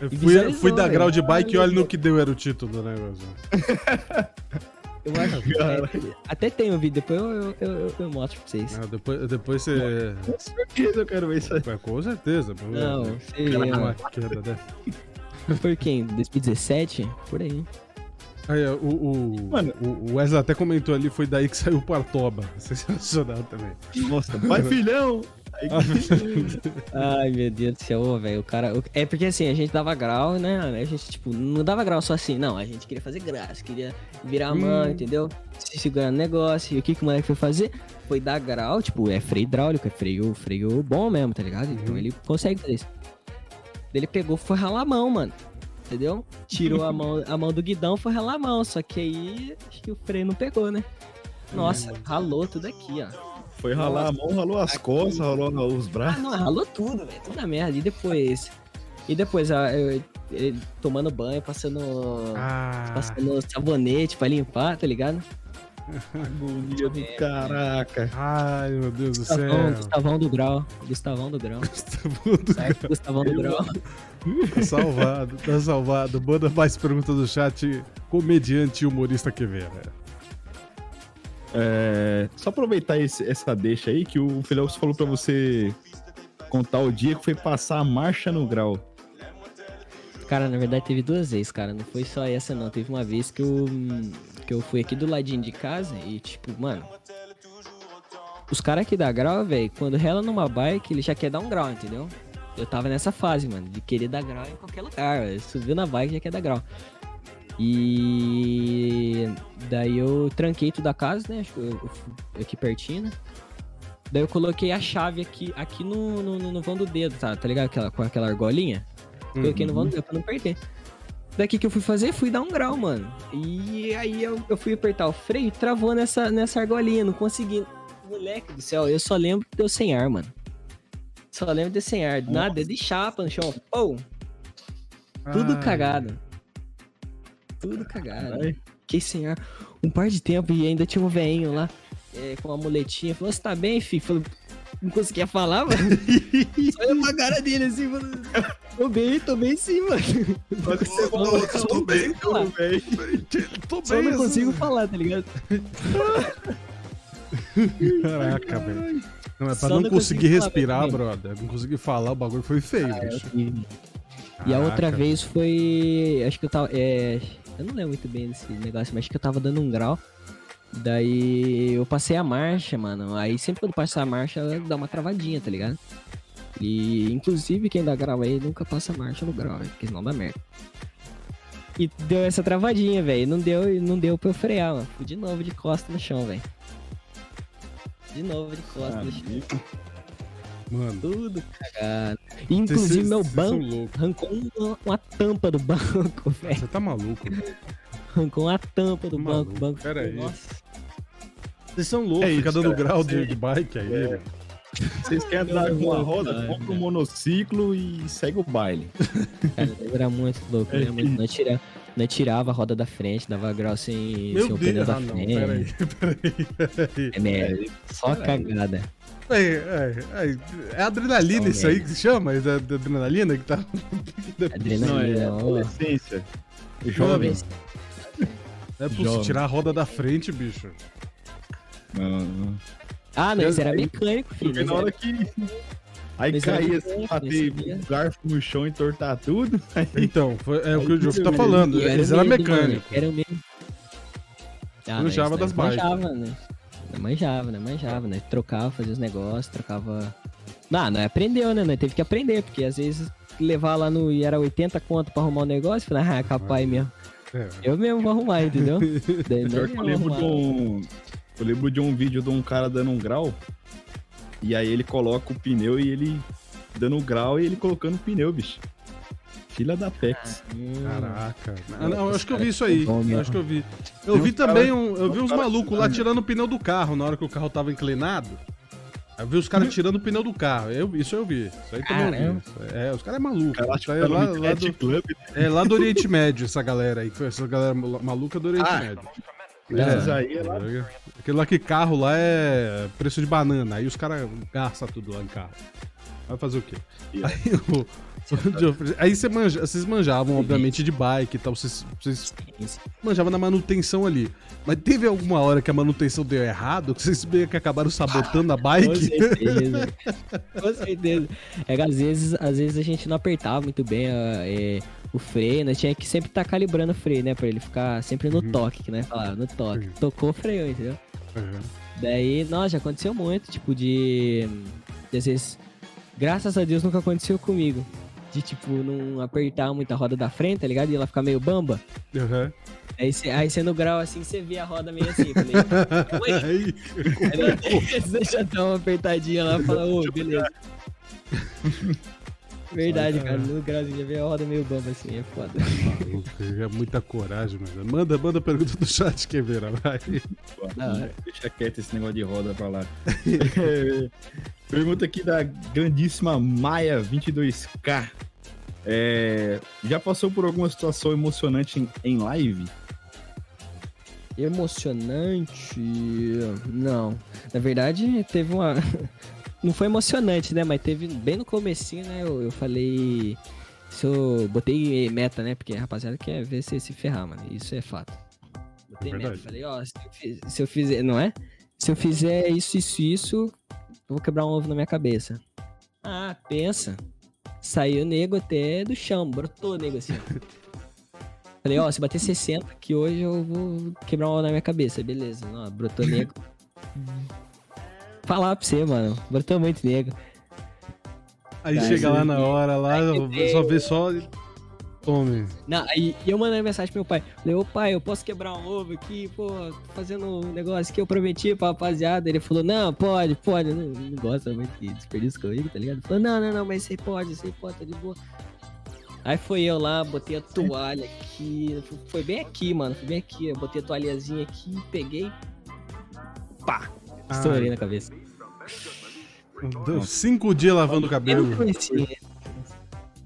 Eu fui, fui dar velho. grau de bike e olha no que deu era o título do negócio. Eu acho que. é, até tem o vídeo, depois eu, eu, eu, eu mostro pra vocês. Ah, depois, depois você. Com certeza eu quero ver isso aí. É, com certeza. Não, mano. uma queda, né? Foi quem? 2017? Por aí. Aí, o, o, Mano. o o Wesley até comentou ali, foi daí que saiu o Partoba. Sensacional também. Nossa, vai filhão! Ai, meu Deus do céu, velho. O cara. É porque assim, a gente dava grau, né? A gente, tipo, não dava grau só assim, não. A gente queria fazer graça, queria virar a mão, Hum. entendeu? Se segurar no negócio. E o que, que o moleque foi fazer? Foi dar grau, tipo, é freio hidráulico, é freio, freio bom mesmo, tá ligado? Então Uhum. ele consegue fazer isso. Ele pegou, foi ralar a mão, mano. Entendeu? Tirou a mão, a mão do guidão, foi ralar a mão. Só que aí, acho que o freio não pegou, né? Nossa, ralou tudo aqui, ó. Foi ralar a mão, ralou as costas, ralou os Ah, braços. não, ralou tudo, velho. Tudo na merda. E depois. E depois, ah, eu- ele tomando banho, passando. Ah, Passando sabonete pra limpar, tá ligado? Agonia do caraca. ai, meu Deus do Gustavão, céu. Gustavão do Grau. Gustavão do Grau. Tá Certo? Gustavão do Grau. salvado, tá salvado. Manda mais perguntas do chat. Comediante e humorista que vê, né? É, só aproveitar esse- essa deixa aí que o Felix falou pra você contar o dia que foi passar a marcha no grau. Cara, na verdade teve duas vezes, cara. Não foi só essa, não. Teve uma vez que eu, que eu fui aqui do ladinho de casa e, tipo, mano. Os caras aqui da grau, velho, quando rela numa bike, ele já quer dar um grau, entendeu? Eu tava nessa fase, mano, de querer dar grau em qualquer lugar. Subiu na bike já quer dar grau. E daí eu tranquei tudo a casa, né? Aqui pertinho, né? Daí eu coloquei a chave aqui, aqui no, no, no vão do dedo, tá? Tá ligado? Aquela, com aquela argolinha. Coloquei no vão do dedo pra não perder. Daqui que eu fui fazer, fui dar um grau, mano. E aí eu, eu fui apertar o freio e travou nessa, nessa argolinha, não consegui. Moleque do céu, eu só lembro que deu sem ar, mano. Só lembro de sem ar. Nada, de chapa no chão. Pô, tudo Ai, cagado. Tudo cagado. Caralho. Fiquei sem ar um par de tempo e ainda tinha um velhinho lá é, com uma muletinha. Falou, você tá bem, filho? Falei, não conseguia falar, mano. Só olha pra cara dele assim, mano. Tô bem, tô bem sim, mano. Ser Não, bom, eu tô bem, tô bem. Tô Só bem, não assim. consigo falar, tá ligado? Caraca, velho. Não, é pra Só não não conseguir consegui falar, respirar, velho. brother. Não conseguir falar, o bagulho foi feio, Ah, bicho. E a outra vez foi. Acho que eu tava. É, eu não lembro muito bem desse negócio, mas acho que eu tava dando um grau. Daí eu passei a marcha, mano. Aí sempre quando passa a marcha, dá uma travadinha, tá ligado? E inclusive quem dá grau aí nunca passa a marcha no grau, porque senão dá merda. E deu essa travadinha, velho. Não deu, não deu pra eu frear, mano. Fui de novo de costa no chão, velho. De novo de costa no chão. Mano. Tudo cagado. Inclusive meu banco arrancou uma, uma tampa do banco, velho. Você tá maluco, velho. Arrancou uma tampa do Maluco, banco. banco pera aí. Nossa. Vocês são loucos, É isso, fica dando cara. grau de, de bike aí, É. velho. Vocês querem andar com uma roda, compra um monociclo e segue o baile. Cara, era muito louco, era muito. Nós, tira, nós tirava a roda da frente, dava grau sem, Meu sem o pneu da Ah, não, frente. peraí, peraí, peraí. É, merda. Só cagada. É, é, é, é adrenalina isso aí que se chama? É da- da adrenalina que tá. Não, é Adrenalina, adolescência. Jovem. É pra você Jovem. tirar a roda da frente, bicho. Não, não. Ah, não, esse era mecânico, filho. Porque na hora que. Aí Mas caía é assim, bater o garfo no chão, entortar tudo. Aí Então, foi- é o que o Aí Jogo tá falando. E Eles eram mecânicos. Era o mesmo. Ah, Manjava nós- das bikes. Manjava, né? Nós Manjava, né? Manjava, né? Trocava, fazia os negócios, trocava. Não, não aprendeu, né? Nós teve que aprender, porque às vezes levar lá no. E era 80 conto pra arrumar o negócio, falei, ah, capaz mesmo. É. Eu mesmo vou arrumar, entendeu? Daí Pior que eu lembro de um. Eu lembro de um vídeo de um cara dando um grau. E aí ele coloca o pneu e ele dando um grau e ele colocando o pneu, bicho. Filha da Pex. Hum, Caraca. Ah, não, eu acho que eu vi isso aí. Eu acho que eu vi. Eu vi também um. Eu vi uns malucos lá tirando. o pneu do carro na hora que o carro tava inclinado. Aí eu vi os caras tirando o pneu do carro. Eu, isso eu vi. Isso aí também eu vi. É, os caras é maluco. Cara Isso aí tá é, lá, lá do, Club. é lá do Oriente Médio, essa galera aí. Essa galera maluca do Oriente Ah, Médio. Mas aí é lá. Aquele lá que carro lá é preço de banana. Aí os caras gastam tudo lá em carro. Vai fazer o quê? Yeah. Aí, o, aí você manja- vocês manjavam, obviamente, de bike e tal. Vocês, vocês manjavam na manutenção ali. Mas teve alguma hora que a manutenção deu errado? Que vocês meio que acabaram sabotando a Com bike? certeza. Com certeza. É que às vezes, às vezes a gente não apertava muito bem a- é, o freio, nós tinha que sempre estar calibrando o freio, né? Pra ele ficar sempre no Uhum. toque, que né? Falar, no toque. Uhum. Tocou, freio, entendeu? Uhum. Daí, nossa, já aconteceu muito, tipo, de. de às vezes. Graças a Deus nunca aconteceu comigo. De, tipo, não apertar muito a roda da frente, tá ligado? E ela ficar meio bamba. Uhum. Aí você aí cê no grau assim, você vê a roda meio assim. eu Falei, Oi? Aí, Aí você já dá uma apertadinha lá e fala, ô, beleza. Verdade, cara. No grauzinho já vê a roda meio bamba assim, é foda. maluco, é muita coragem, mano. Manda, manda a pergunta do chat, que vai. Hora. Deixa quieto esse negócio de roda pra lá. Pergunta aqui da grandíssima Maia22K. É, já passou por alguma situação emocionante em, em live? Emocionante? Não. Na verdade, teve uma. Não foi emocionante, né? Mas teve bem no comecinho, né? Eu, eu falei. Se eu botei meta, né? Porque a rapaziada quer ver se se ferrar, mano. Isso é fato. Botei É meta. Falei, ó, se, eu fiz- se eu fizer. Não é? Se eu fizer isso, isso, isso, vou quebrar um ovo na minha cabeça. Ah, pensa. Saiu nego até do chão, brotou nego assim. ó. Falei, ó, se bater 60 aqui hoje eu vou quebrar um ovo na minha cabeça. Beleza, não, brotou nego. Falar pra você, mano. Brotou muito nego. Aí chega lá na hora, lá, só vê só. Tome. Não, aí eu mandei mensagem pro meu pai. Falei, ô pai, eu posso quebrar um ovo aqui, pô, tô fazendo um negócio que eu prometi pra rapaziada. Ele falou, não, pode, pode. Não, não gosta muito de desperdício comigo, tá ligado? Ele falou, não, não, não, mas você pode, você pode, tá de boa. Aí foi eu lá, botei a toalha aqui. Foi bem aqui, mano. Foi bem aqui. Eu botei a toalhazinha aqui, peguei. Pá! Estourei na cabeça. Deu cinco dias lavando o Eu cabelo. não conhecia.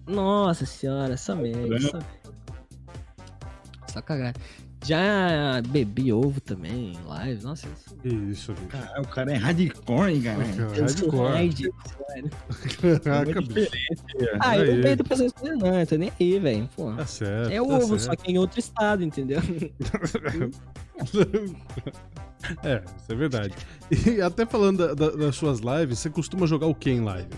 Nossa senhora, só merda. Só, só cagar. Já bebi ovo também em live. Nossa, eu Que isso, bicho. Cara, o cara é hardcore, cara. eu sou Hardcore. nerd, velho. Caraca, bicho. Ah, eu Aí. não pra essas coisas, não. Eu tô nem aí, velho. Pô. Tá certo. É tá ovo, só certo. que em outro estado, entendeu? é, isso é verdade. E até falando da- da- das suas lives, você costuma jogar o que em live?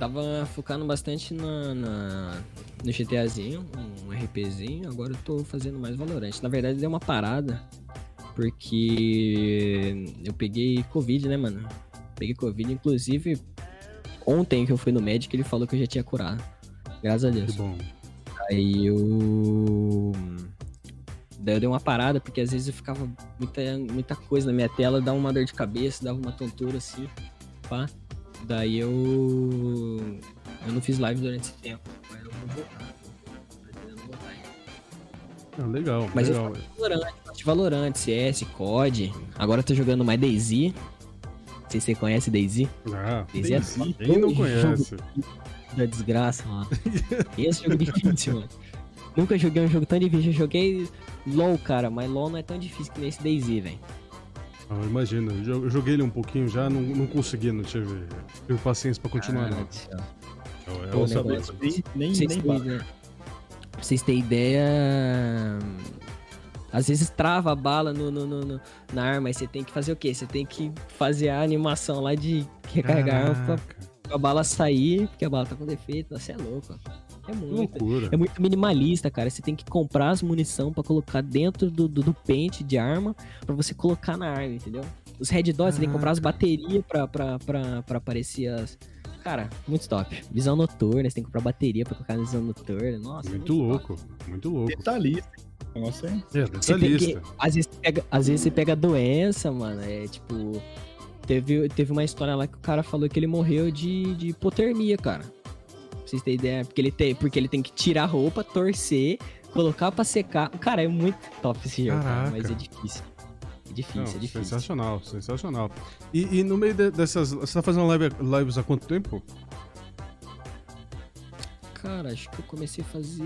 Tava focando bastante na, na- no GTAzinho, um RPzinho, agora eu tô fazendo mais Valorant. Na verdade, deu uma parada, porque eu peguei Covid, né, mano? Peguei Covid, inclusive, ontem que eu fui no médico, ele falou que eu já tinha curado. Graças a Que Deus. bom. Aí eu. Daí eu dei uma parada, porque às vezes eu ficava muita, muita coisa na minha tela, dava uma dor de cabeça, dava uma tontura assim, pá. Daí eu. Eu não fiz live durante esse tempo. Mas eu vou voltar. Pretendendo voltar ainda. Ah, legal, Mas eu legal. faço Valorant, faço Valorant, CS, COD. Agora eu tô jogando mais DayZ. Não sei se você conhece DayZ. Ah, DayZ é DayZ? quem não conhece? da desgraça, mano. Esse jogo é difícil, mano. Nunca joguei um jogo tão difícil. Eu joguei LOL, cara, mas LOL não é tão difícil que nem esse DayZ, velho. Ah, imagina, eu jo- eu joguei ele um pouquinho já, não, não consegui, não tive, tive paciência pra continuar, não. É, é Vou o- saber negócio. nem, nem, Vocês nem pra vocês terem ideia. Às vezes trava a bala no, no- no- no- na arma e você tem que fazer o quê? Você tem que fazer a animação lá de recarregar a arma pra, Caraca, pra bala sair, porque a bala tá com defeito. Nossa, é louco. É muito. loucura. É muito minimalista, cara. Você tem que comprar as munição pra colocar dentro do, do, do pente de arma pra você colocar na arma, entendeu? Os red dots, você tem que comprar as baterias pra, pra, pra, pra aparecer as. Cara, muito top. Visão noturna, você tem que comprar bateria pra colocar na visão noturna. Nossa, é Muito top. louco, muito louco. Detalhista. O negócio é... É, Você tem que- detalhista. às, vezes você pega, às vezes você pega doença, mano. É tipo. Teve, teve uma história lá que o cara falou que ele morreu de, de hipotermia, cara. Vocês terem ideia. Porque ele, tem, porque ele tem que tirar a roupa, torcer, colocar pra secar. Cara, é muito top esse jogo, cara, mas é difícil. É difícil, Não, é difícil. sensacional, sensacional. E, e no meio de- dessas. Você tá fazendo live, lives há quanto tempo? Cara, acho que eu comecei a fazer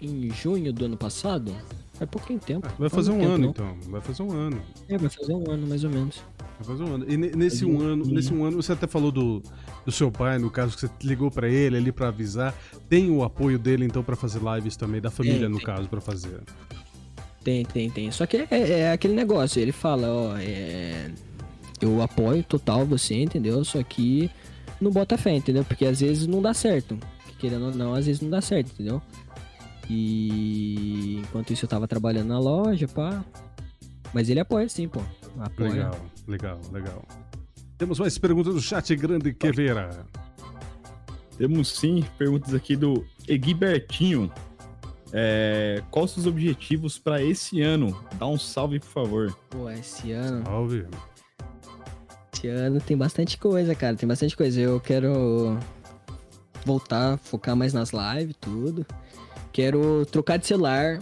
em junho do ano passado. Faz pouquinho tempo. Vai Faz fazer um muito ano, tempo, então. Vai fazer um ano. não. É, vai fazer um ano, mais ou menos. Fazer um ano. E ne- nesse Faz um ano, nesse um ano, você até falou do, do seu pai, no caso, que você ligou pra ele ali pra avisar. Tem o apoio dele, então, pra fazer lives também, da família, Tem, no tem. caso, pra fazer. Tem, tem, tem. Só que é, é aquele negócio, ele fala, ó, é, eu apoio total você, entendeu? Só que não bota fé, entendeu? Porque às vezes não dá certo. Querendo ou não, às vezes não dá certo, entendeu? E enquanto isso eu tava trabalhando na loja, pá. Mas ele apoia sim, pô. Apoia. Legal, legal, legal. Temos mais perguntas do chat grande Queveira. Temos sim perguntas aqui do Eguibertinho. É, quais os seus objetivos para esse ano? Dá um salve, por favor. Pô, esse ano, Salve. esse ano tem bastante coisa, cara. Tem bastante coisa. Eu quero voltar, focar mais nas lives, tudo. Quero trocar de celular.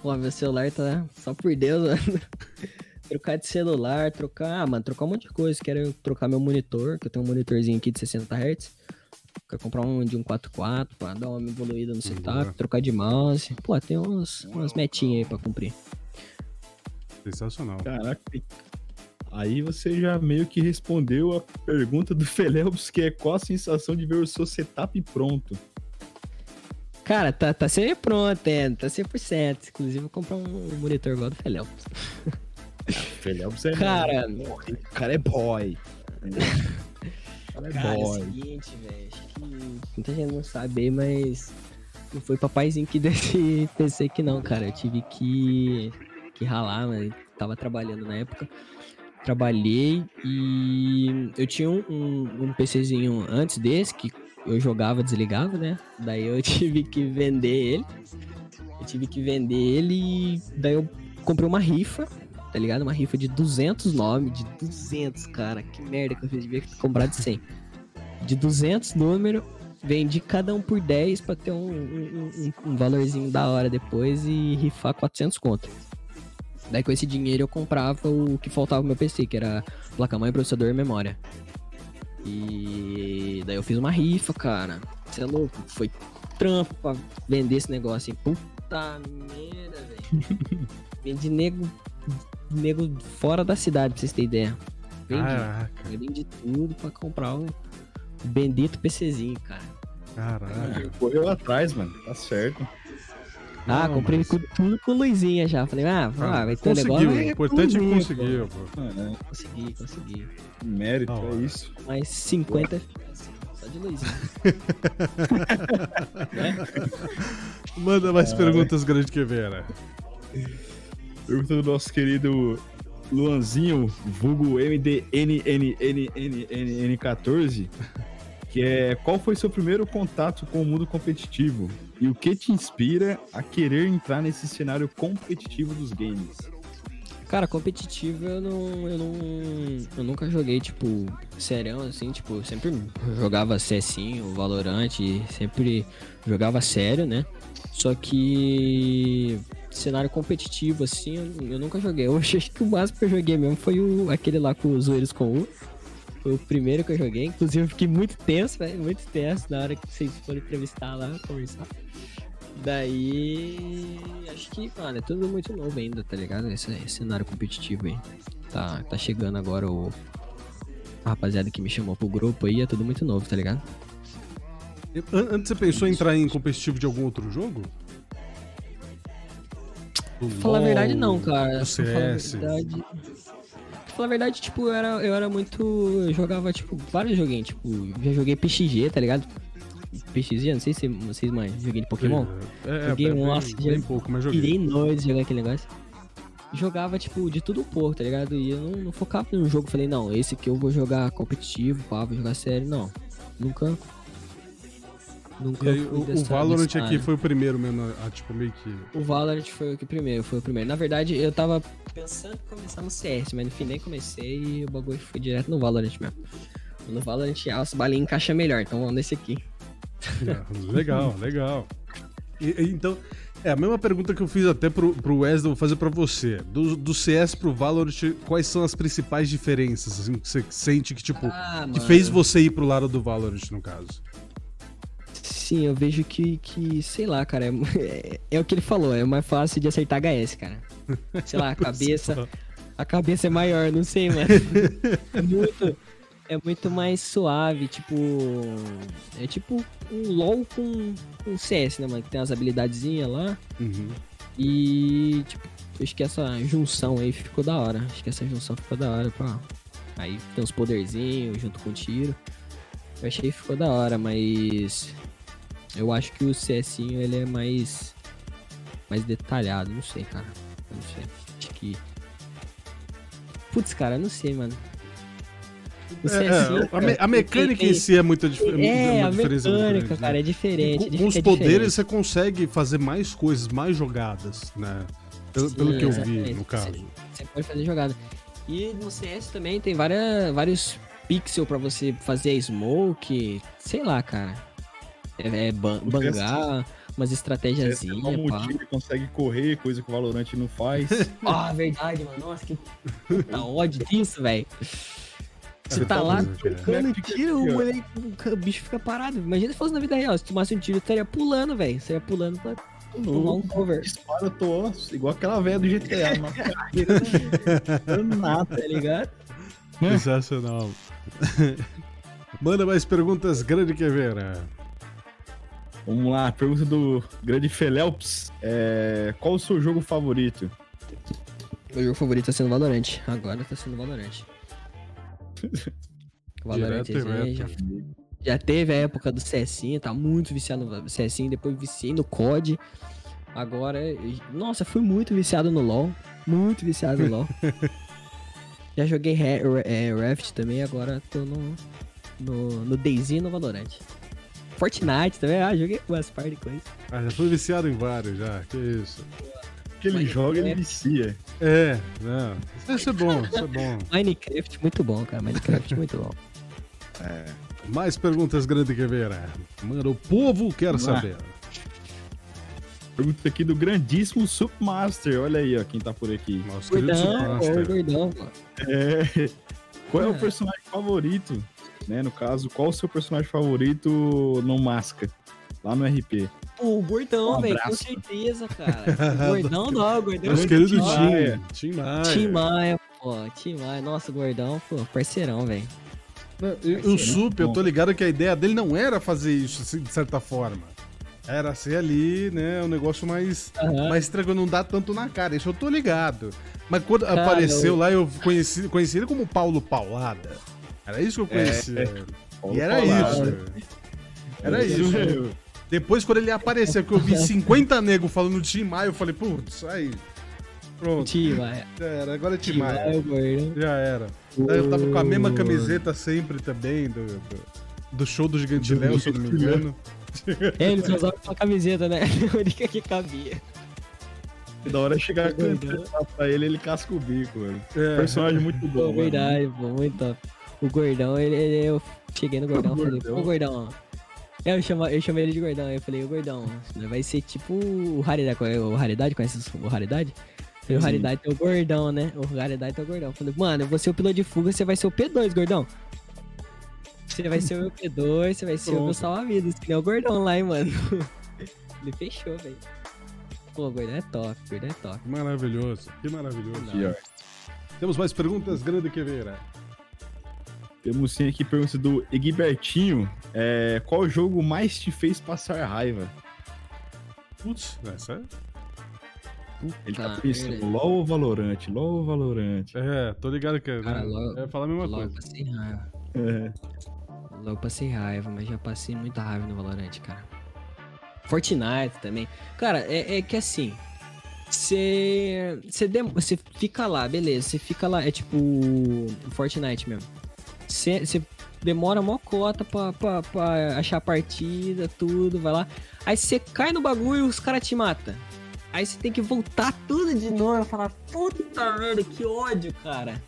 Pô, meu celular tá só por Deus, mano. trocar de celular, trocar. Ah, mano, trocar um monte de coisa. Quero trocar meu monitor, que eu tenho um monitorzinho aqui de 60 Hz. Quero comprar um de 144 pra dar uma evoluída no setup, Boa. trocar de mouse. Pô, tem uns, umas metinhas aí pra cumprir. Sensacional. Caraca. Aí você já meio que respondeu a pergunta do Felelbs, que é qual a sensação de ver o seu setup pronto? Cara, tá, tá sempre pronto, é, tá 100%. Inclusive, eu vou comprar um monitor igual do Feléu. É... Cara, O cara é boy. Cara é Cara, é o seguinte, velho. Acho que muita gente não sabe aí, mas não foi papaizinho que deu esse PC aqui não, cara. Eu tive que, que ralar, mano. Tava trabalhando na época. Trabalhei e eu tinha um, um, um PCzinho antes desse que eu jogava, desligava, né? Daí eu tive que vender ele. Eu tive que vender ele e daí eu comprei uma rifa, tá ligado? Uma rifa de 200 nomes, de 200, cara. Que merda que eu fiz, devia ter comprado de 100. De 200 números, vendi cada um por 10 pra ter um, um, um- um valorzinho da hora depois e rifar 400 conto. Daí com esse dinheiro eu comprava o que faltava no meu PC, que era placa-mãe, processador e memória. E daí eu fiz uma rifa, cara. Você é louco? Foi trampo pra vender esse negócio, hein? Puta merda, velho. Vende nego, nego fora da cidade, pra vocês terem ideia. Vendi. Caraca, Eu vendi tudo pra comprar o bendito PCzinho, cara. caraca. Correu atrás, mano. Tá certo. Ah, Não, comprei mas- tudo com luzinha já. Falei, ah, ah, vai ter um conseguiu, negócio. o é importante é que conseguiu, pô. Pô. Consegui, consegui. é mérito, é isso. Mais 50 FPS, só de luzinha. Manda mais perguntas, grande Queveira. Pergunta do nosso querido Luanzinho, vulgo MDNNNNNN14, que é qual foi seu primeiro contato com o mundo competitivo e o que te inspira a querer entrar nesse cenário competitivo dos games? Cara, competitivo eu não, eu não. Eu nunca joguei, tipo, serão, assim, tipo, sempre jogava CSinho, Valorant, sempre jogava sério, né? Só que cenário competitivo, assim, eu, eu nunca joguei. Eu acho que o máximo que eu joguei mesmo foi o, aquele lá com os zoeiros com U. Foi o primeiro que eu joguei. Inclusive, eu fiquei muito tenso, velho. Muito tenso na hora que vocês foram entrevistar lá, conversar. Daí. Acho que, mano, é tudo muito novo ainda, tá ligado? Esse, esse cenário competitivo aí. Tá, tá chegando agora o. A rapaziada que me chamou pro grupo aí, é tudo muito novo, tá ligado? An- Antes você pensou em entrar em competitivo de algum outro jogo? Pra falar a verdade, não, cara. Pra falar a CS. verdade. Pra falar a verdade, tipo, eu era, eu era muito. Eu jogava, tipo, vários joguinhos. Tipo, já joguei PXG, tá ligado? PXG, não sei se vocês mais joguei de Pokémon. É, Joguei é, bem, nossa, bem já- pouco, mas joguei. Pirei noite jogando aquele negócio. Jogava, tipo, de tudo um pouco, tá ligado? E eu não, não focava num jogo. Falei, não, esse aqui eu vou jogar competitivo, pá, vou jogar sério. Não. Nunca. Nunca aí, o, o Valorant dessa aqui foi o primeiro mesmo, a, tipo, meio que... O Valorant foi o que primeiro, foi o primeiro. Na verdade, eu tava pensando em começar no CS, mas no fim nem comecei e o bagulho foi direto no Valorant mesmo. No Valorant, as balinhas encaixam melhor, então vamos nesse aqui. Ah, legal, legal. E- então, é a mesma pergunta que eu fiz até pro, pro Wesley, vou fazer pra você. Do, do CS pro Valorant, quais são as principais diferenças, assim, que você sente que, tipo, Ah, que fez você ir pro lado do Valorant, no caso? Sim, eu vejo que, que sei lá, cara, é, é, é o que ele falou, é mais fácil de acertar HS, cara. Sei lá, a cabeça, a cabeça é maior, não sei, mano. É muito, é muito mais suave, tipo, é tipo um LoL com, com CS, né, mano, que tem as habilidadezinhas lá. Uhum. E, tipo, acho que essa junção aí ficou da hora. Acho que essa junção ficou da hora, pá. Aí tem uns poderzinhos junto com o tiro. Eu achei que ficou da hora, mas. Eu acho que o CSinho ele é mais. Mais detalhado, não sei, cara. Eu não sei. Acho que. Putz, cara, não sei, mano. O É, é, a, me- a mecânica em si é muito dif É, a diferença mecânica, grande, cara, né? é diferente. Com, com os é poderes diferente. você consegue fazer mais coisas, mais jogadas, né? Pelo, pelo Sim, que eu vi, no caso. Você, você pode fazer jogada. E no CS também tem várias, vários pixels pra você fazer smoke, sei lá, cara. É, é ban- bangar, umas estratégiazinhas, um tiro e consegue correr, coisa que o Valorant não faz. Ah, verdade, mano. Nossa, que puta ódio disso, velho. Você tá tá lá trocando Fica tiro, aqui, o, moleque, o bicho fica parado. Imagina se fosse na vida real. Se tomasse um tiro, você estaria pulando, velho. Você ia pulando pra tomar um cover. Dispara, eu tô ó, igual aquela velha do GTA. Uma carreira nada. Tá ligado? Sensacional. Manda mais perguntas, grande Queveira. Vamos lá, pergunta do grande Felelps. É, qual o seu jogo favorito? Meu jogo favorito tá sendo Valorant. Agora tá sendo Valorant. Valorant aí, já, já teve a época do CSinho, tá muito viciado no CSinho, depois viciei no COD. Agora, nossa, fui muito viciado no LoL. Muito viciado no LoL. já joguei é, Raft também, agora tô no, no, no DayZ e no Valorant. Fortnite também, ah, joguei umas par de coisas. Ah, já fui viciado em vários já, que isso. Que ele Mas joga, ele é- vicia. É, não. Isso é bom, isso é bom. Minecraft muito bom, cara. Minecraft muito bom. Mais perguntas, grande Queveira. Mano, o povo quer Vamos lá. saber. Pergunta aqui do grandíssimo Submaster. Olha aí, ó, quem tá por aqui. Nosso Gordão, Submaster. gordão, pô. É, qual é o Ah. personagem favorito? Né, no caso, qual o seu personagem favorito no Masca? Lá no RP. pô, o gordão, Um velho, com certeza, cara. O gordão não, o gordão Nosso é querido Tim Maia. Tim. Tim Maia. Tim Maia, pô, Tim Maia. Nossa, o gordão, pô, parceirão, velho. O Sup, eu tô ligado que a ideia dele não era fazer isso, assim, de certa forma. Era ser ali, né, um negócio mais, Aham. mais tranquilo, não dá tanto na cara. Isso eu tô ligado. Mas quando Cara, apareceu eu- lá, eu conheci, conheci ele como Paulo Paulada. Era isso que eu conhecia. Paulo e era Paulada. isso. Era isso. Depois, quando ele apareceu, que eu vi 50 nego falando Tim Maia, eu falei, putz, aí. Pronto, Tim Maia. já era. Agora é Tim Maia. Já era. Daí Eu tava com a mesma camiseta sempre também, do, do, do show do Gigante Do Léo, se eu não me engano. É, ele só usava uma camiseta, né? A única que cabia. Da hora é chegar cantando lá pra ele, ele casca o bico, mano. É. Personagem muito Pô, bom, mano. verdade, pô, muito top. O gordão, ele, ele- eu cheguei no gordão e falei, Gordão. pô, gordão. É, Eu, chamo, eu chamei ele de gordão, aí eu falei, ô gordão, vai ser tipo o Raridade, o Raridade, conhece o Raridade? Falei, o. Raridade é o gordão, né? O Raridade é o gordão. Eu falei, mano, eu vou ser o piloto de fuga, você vai ser o P2, gordão. Você vai ser o meu P2, você vai ser o meu Pronto. salva-vidas, que nem o gordão lá, hein, mano. Ele fechou, velho. Pô, o gordão é top, o gordão é top. Que maravilhoso, que maravilhoso. Temos mais perguntas, grande Queveira. Temos sim aqui pergunta do Egbertinho. É, qual jogo mais te fez passar raiva? Putz, essa é... Ele tá pensando, verdade. LOL ou Valorante? LOL ou Valorante? É, tô ligado que é. Cara, né? logo- é falar a mesma Logo coisa. passei raiva. É. Logo passei raiva, mas já passei muita raiva no Valorant, cara. Fortnite também. Cara, é, é que assim. Você. Você fica lá, beleza. Você fica lá. É tipo. Fortnite mesmo. Você demora mó cota pra, pra, pra achar a partida, tudo, vai lá. Aí você cai no bagulho e os caras te matam. Aí você tem que voltar tudo de novo e falar, puta merda, que ódio, cara.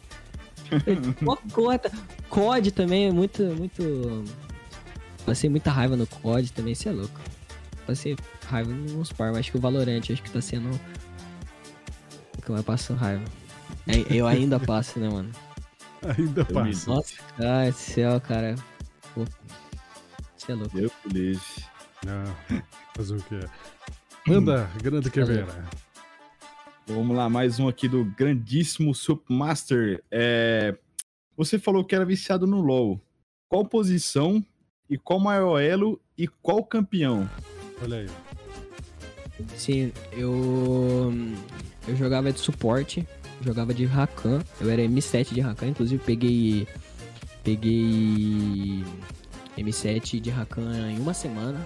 Mó cota. COD também é muito, muito. Passei muita raiva no COD também, você é louco. Passei raiva nos par, acho que o Valorant acho que tá sendo que eu passo raiva. É, Eu ainda passo, né, mano? Ainda passa. Nossa, ai céu, cara. Você é louco. Me livre. Não, fazer o quê? Manda, grande Queveira. Vamos lá, mais um aqui do grandíssimo Submaster. É, você falou que era viciado no LoL. Qual posição e qual maior elo e qual campeão? Olha aí. Sim, eu. Eu jogava de suporte, jogava de Rakan. Eu era M7 de Rakan, inclusive peguei. Peguei. M7 de Rakan em uma semana.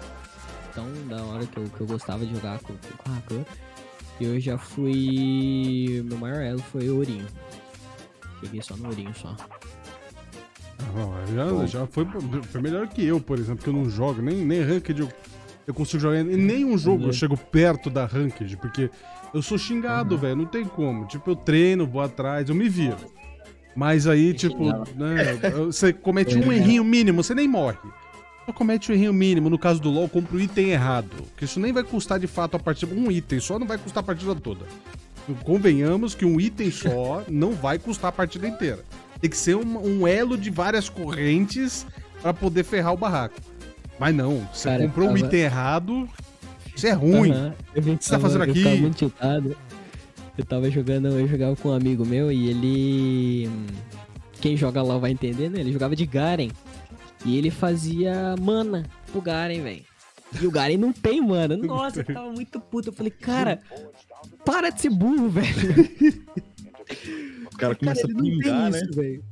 Então, da hora que eu, que eu gostava de jogar com, com Rakan. E eu já fui. Meu maior elo foi o Ourinho. Peguei só no Ourinho só. Ah, já, Bom. já foi, foi melhor que eu, por exemplo, que eu não jogo, nem, nem ranked eu, eu consigo jogar. Em nenhum jogo eu Uhum. chego perto da ranked, porque eu sou xingado, velho, não tem como. Tipo, eu treino, vou atrás, eu me viro. Mas aí, tipo, né, você comete um errinho mínimo, você nem morre. Só comete um errinho mínimo, no caso do LoL, compra o item errado. Que isso nem vai custar de fato a partida. Um item só não vai custar a partida toda. Convenhamos que um item só não vai custar a partida inteira. Tem que ser um, um elo de várias correntes pra poder ferrar o barraco. Mas não, você Cara, comprou um tava- item errado, isso é ruim. Eu vi que você tá fazendo eu aqui? muito tiltado. Eu tava jogando, eu jogava com um amigo meu e ele. Quem joga lá vai entender, né? Ele jogava de Garen. E ele fazia mana pro Garen, velho. E o Garen não tem mana. Nossa, eu tava muito puto. Eu falei, cara, para de ser burro, velho. O cara começa Cara, a ele não tem pingar, né? isso, velho.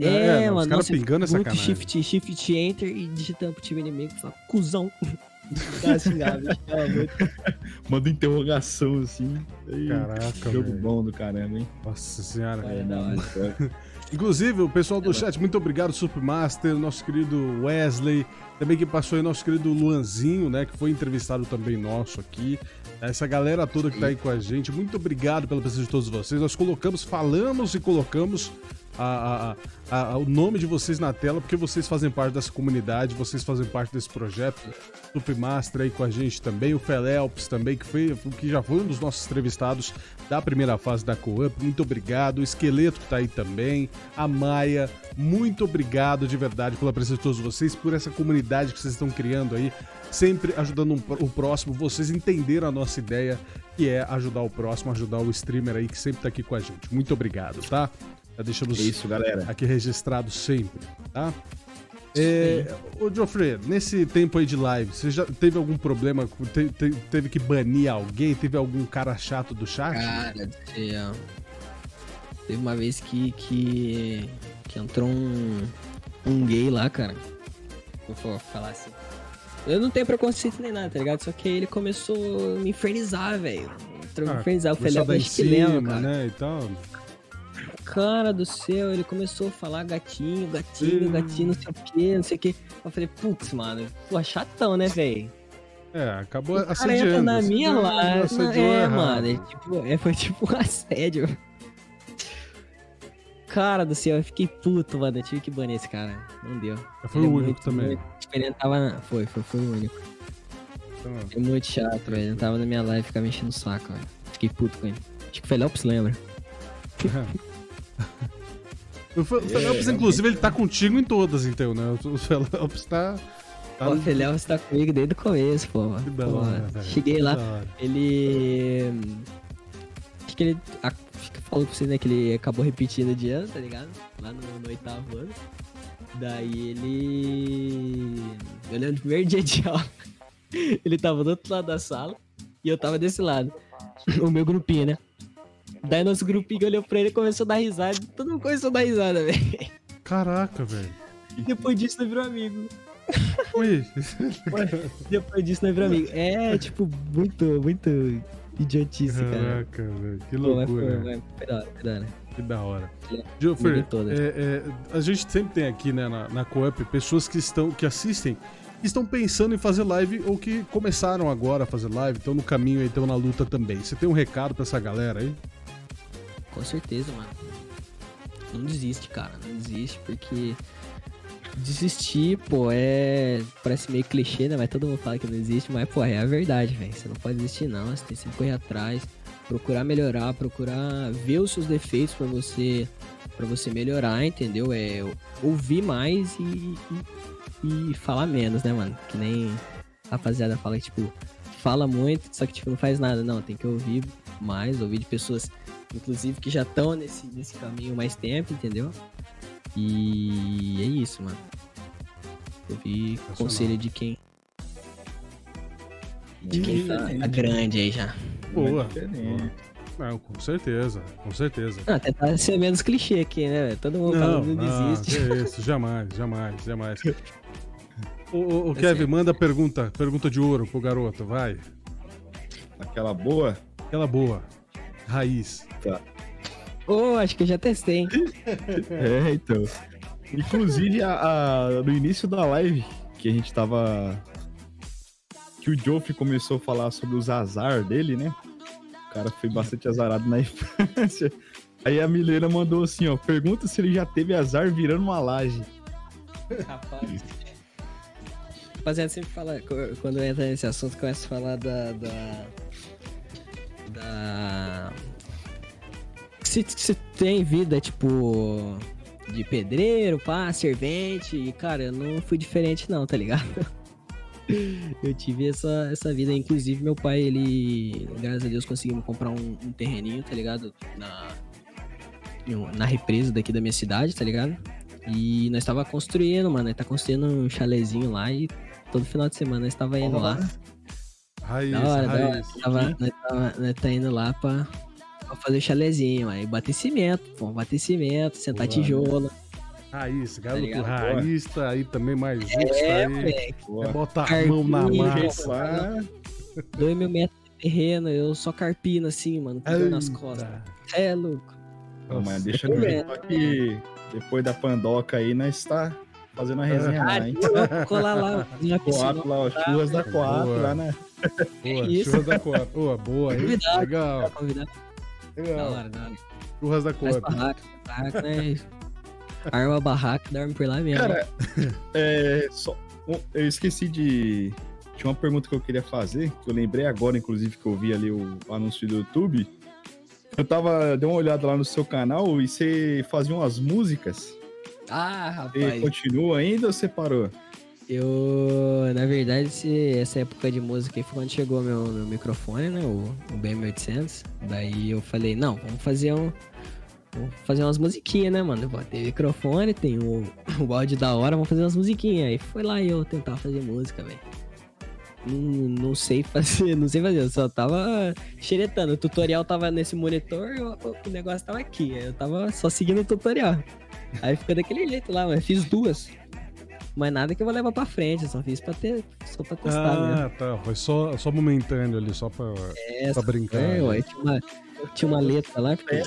É, É, não, os mano, caras pingando é muito sacanagem. shift, shift enter e digitando pro time inimigo e fala, cuzão. Cara. Manda interrogação assim. Aí, Caraca, jogo bom do caramba, hein? Nossa senhora. É, da hora. Inclusive, o pessoal do chat, muito obrigado, Supermaster, nosso querido Wesley, também que passou aí nosso querido Luanzinho, né, que foi entrevistado também nosso aqui. Essa galera toda que tá aí com a gente, muito obrigado pela presença de todos vocês. Nós colocamos, falamos e colocamos a, a, o nome de vocês na tela, porque vocês fazem parte dessa comunidade, vocês fazem parte desse projeto. Supmaster aí com a gente também, o Felelps também, que, foi, que já foi um dos nossos entrevistados da primeira fase da Co-Up. Muito obrigado. O Esqueleto que tá aí também. A Maia, muito obrigado de verdade pela presença de todos vocês, por essa comunidade que vocês estão criando aí sempre ajudando um, o próximo, vocês entenderam a nossa ideia, que é ajudar o próximo, ajudar o streamer aí que sempre tá aqui com a gente. Muito obrigado, tá? Já deixamos é isso, galera. aqui registrado sempre, tá? É, ô Geoffrey, nesse tempo aí de live, você já teve algum problema? Te, te, teve que banir alguém? Teve algum cara chato do chat? Cara, céu. teve uma vez que, que, que entrou um, um gay lá, cara. Vou falar assim. Eu não tenho preconceito nem nada, tá ligado? Só que aí ele começou a me infernizar, velho. Entrou ah, me infernizar. Eu falei, é acho que lembra, cara. Né, e tal. Cara do céu, ele começou a falar gatinho, gatinho, hum. gatinho, não sei o que, não sei o que. Eu falei, putz, mano, pô, chatão, né, velho? É, acabou o cara entra na minha live. É, mano, é, tipo, é, foi tipo um assédio. Cara do céu, eu fiquei puto, mano. Eu tive que banir esse cara. Não deu. Foi ele o é único muito, também. Ele tava. Foi, foi, foi o único. Então, é muito chato, velho. Ele tava na minha live ficava me enchendo o saco, velho. Fiquei puto com ele. Acho que o Felopes lembra. o Felopes, é, inclusive, ele tá contigo em todas, então, né? O Felopes tá. tá... O Felopes tá comigo desde o começo, pô. Que da hora, Cheguei lá, ele. Acho que ele falou pra você, né, que ele acabou repetindo de ano, tá ligado? Lá no, no oitavo ano. Daí ele. Eu lembro do primeiro dia de aula. ele tava do outro lado da sala e eu tava desse lado. o meu grupinho, né? Daí nosso grupinho olhou pra ele e começou a dar risada. Todo mundo começou a dar risada, velho. Caraca, velho. Depois disso, nós virou amigo. Ui. Depois disso, nós virou amigo. É, tipo, muito, muito idiotice, cara. Caraca, velho. Que loucura. Pô, foi, foi, da hora, foi da hora. Que da hora. Joffrey, é, é, a gente sempre tem aqui, né, na, na Coop, pessoas que estão, que assistem, que estão pensando em fazer live ou que começaram agora a fazer live, estão no caminho aí, estão na luta também. Você tem um recado pra essa galera aí? Com certeza, mano. Não desiste, cara. Não desiste, porque desistir, pô, é. Parece meio clichê, né? Mas todo mundo fala que não existe, mas, pô, é a verdade, velho. Você não pode desistir, não. Você tem que sempre correr atrás, procurar melhorar, procurar ver os seus defeitos para você para você melhorar, entendeu? É ouvir mais e, e, e, falar menos, né, mano? Que nem a rapaziada fala que, tipo, fala muito, só que, tipo, não faz nada. Não, tem que ouvir mais, ouvir de pessoas, inclusive, que já estão nesse, nesse caminho mais tempo, entendeu? E é isso, mano. Eu vi conselho de quem. De quem tá, tá grande aí já. Boa. Não, com certeza, com certeza. Ah, tentar ser menos clichê aqui, né? Todo mundo não, falando não desiste. é isso, jamais, jamais, jamais. o, o, o Kevin, manda pergunta, pergunta de ouro pro garoto, vai. Aquela boa? Aquela boa. Raiz. Tá. Oh, acho que eu já testei. é, então. Inclusive, a, a, no início da live, que a gente tava. Que o Joffrey começou a falar sobre os azar dele, né? O cara foi bastante azarado na infância. Aí a Milena mandou assim, ó. Pergunta se ele já teve azar virando uma laje. Rapaz. Rapaziada, sempre fala, quando entra nesse assunto, começa a falar da. da. da se, se tem vida, tipo, de pedreiro, pá, servente, e, cara, eu não fui diferente não, tá ligado? eu tive essa, essa vida, inclusive meu pai, ele, graças a Deus, conseguiu comprar um, um terreninho, tá ligado? Na, na represa daqui da minha cidade, tá ligado? E nós tava construindo, mano, nós tá construindo um chalezinho lá e todo final de semana nós tava indo lá. Raiz, da hora, raiz. Da hora. Tava, nós, tava, nós tá indo lá pra, pra fazer chalezinho, aí bater cimento, pô, bater cimento, sentar Boa, tijolo. Raiz, garoto tá raiz, tá aí também mais um. É, aí. É botar a mão na massa. Dois mil metros de terreno, eu só carpino assim, mano, com nas costas. É louco. Não, mas deixa eu ver que depois da pandoca aí, nós tá fazendo a resenha ah, lá, hein? Colar lá. Coap lá, as churras da Coap lá, né? Boa, churras da Coap. Boa, boa, hein? Legal. Legal. Da hora, da hora. Churras da. Barraca, barraca, né? arma barraca dorme por lá mesmo. Cara, é, só, eu esqueci de. Tinha uma pergunta que eu queria fazer, que eu lembrei agora, inclusive, que eu vi ali o anúncio do YouTube. Eu tava, dei uma olhada lá no seu canal e você fazia umas músicas. Ah, rapaz. E continua ainda ou você parou? Eu, na verdade, esse, essa época de música foi quando chegou meu, meu microfone, né? O, o BM800. Daí eu falei, não, vamos fazer um. Fazer umas musiquinhas, né, mano? Tem microfone, tem o, o áudio da hora, vamos fazer umas musiquinhas. Aí foi lá eu tentar fazer música, velho. Não, não, sei fazer, não sei fazer, eu só tava xeretando. O tutorial tava nesse monitor o, o negócio tava aqui. Eu tava só seguindo o tutorial. Aí ficou daquele jeito lá, mas fiz duas. Mas nada que eu vou levar pra frente, só fiz pra ter. Só pra testar, Ah, né? tá. Foi só, só momentâneo ali, só pra, é, pra brincar. É, ué, tinha, uma, tinha uma letra lá. Porque...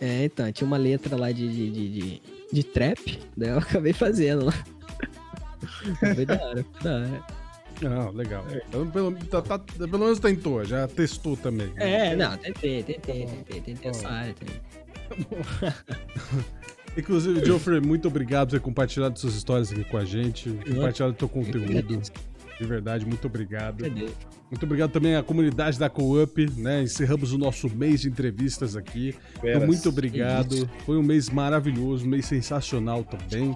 É, então, tinha uma letra lá de, de, de, de, de trap, daí eu acabei fazendo lá. foi da hora, foi da hora. Ah, legal. Então, pelo, tá, tá, pelo menos tentou, já testou também. Né? É, não, tentei, tentei, tentei, tentei essa área. Inclusive, Geoffrey, muito obrigado por ter compartilhado suas histórias aqui com a gente, compartilhado o teu conteúdo. De verdade, muito obrigado. Muito obrigado também à comunidade da Co-Up, né? Encerramos o nosso mês de entrevistas aqui. Então, muito obrigado. Foi um mês maravilhoso, um mês sensacional também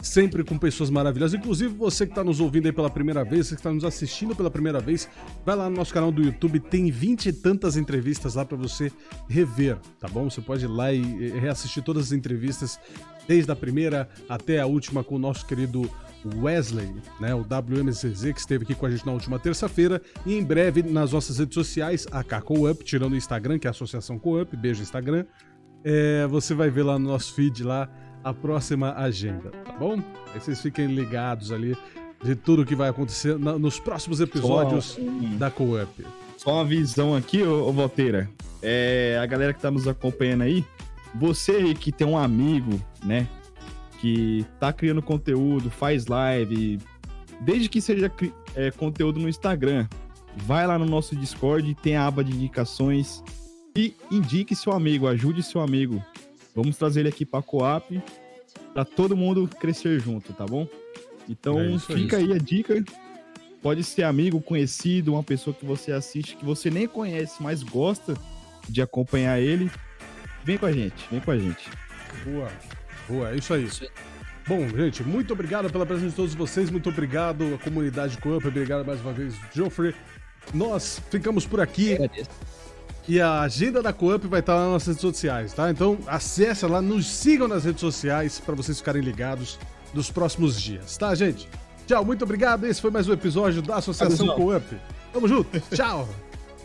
sempre com pessoas maravilhosas. Inclusive, você que está nos ouvindo aí pela primeira vez, você que está nos assistindo pela primeira vez, vai lá no nosso canal do YouTube, tem vinte e tantas entrevistas lá para você rever, tá bom? Você pode ir lá e reassistir todas as entrevistas, desde a primeira até a última com o nosso querido Wesley, né, o WMCZ, que esteve aqui com a gente na última terça-feira, e em breve nas nossas redes sociais, a Up, tirando o Instagram, que é a Associação Co-Up, beijo Instagram, é, você vai ver lá no nosso feed lá a próxima agenda, tá bom? Aí vocês fiquem ligados ali de tudo que vai acontecer na, nos próximos episódios da Co-Up. Só uma visão aqui, ô, ô Valteira. É, a galera que tá nos acompanhando aí, você que tem um amigo, né, que tá criando conteúdo, faz live, desde que seja é, conteúdo no Instagram, vai lá no nosso Discord, tem a aba de indicações e indique seu amigo, ajude seu amigo. Vamos trazer ele aqui para a Coap, para todo mundo crescer junto, tá bom? Então é fica aí a dica. Pode ser amigo, conhecido, uma pessoa que você assiste, que você nem conhece, mas gosta de acompanhar ele. Vem com a gente, vem com a gente. Boa, boa, é isso aí. Bom, gente, muito obrigado pela presença de todos vocês, muito obrigado à comunidade Coop, obrigado mais uma vez, Geoffrey. Nós ficamos por aqui. E a agenda da Coop vai estar lá nas redes sociais, tá? Então acesse lá, nos sigam nas redes sociais para vocês ficarem ligados nos próximos dias, tá, gente? Tchau, muito obrigado. Esse foi mais um episódio da Associação Coop. Tamo junto. Tchau.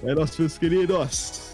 É, nossos queridos.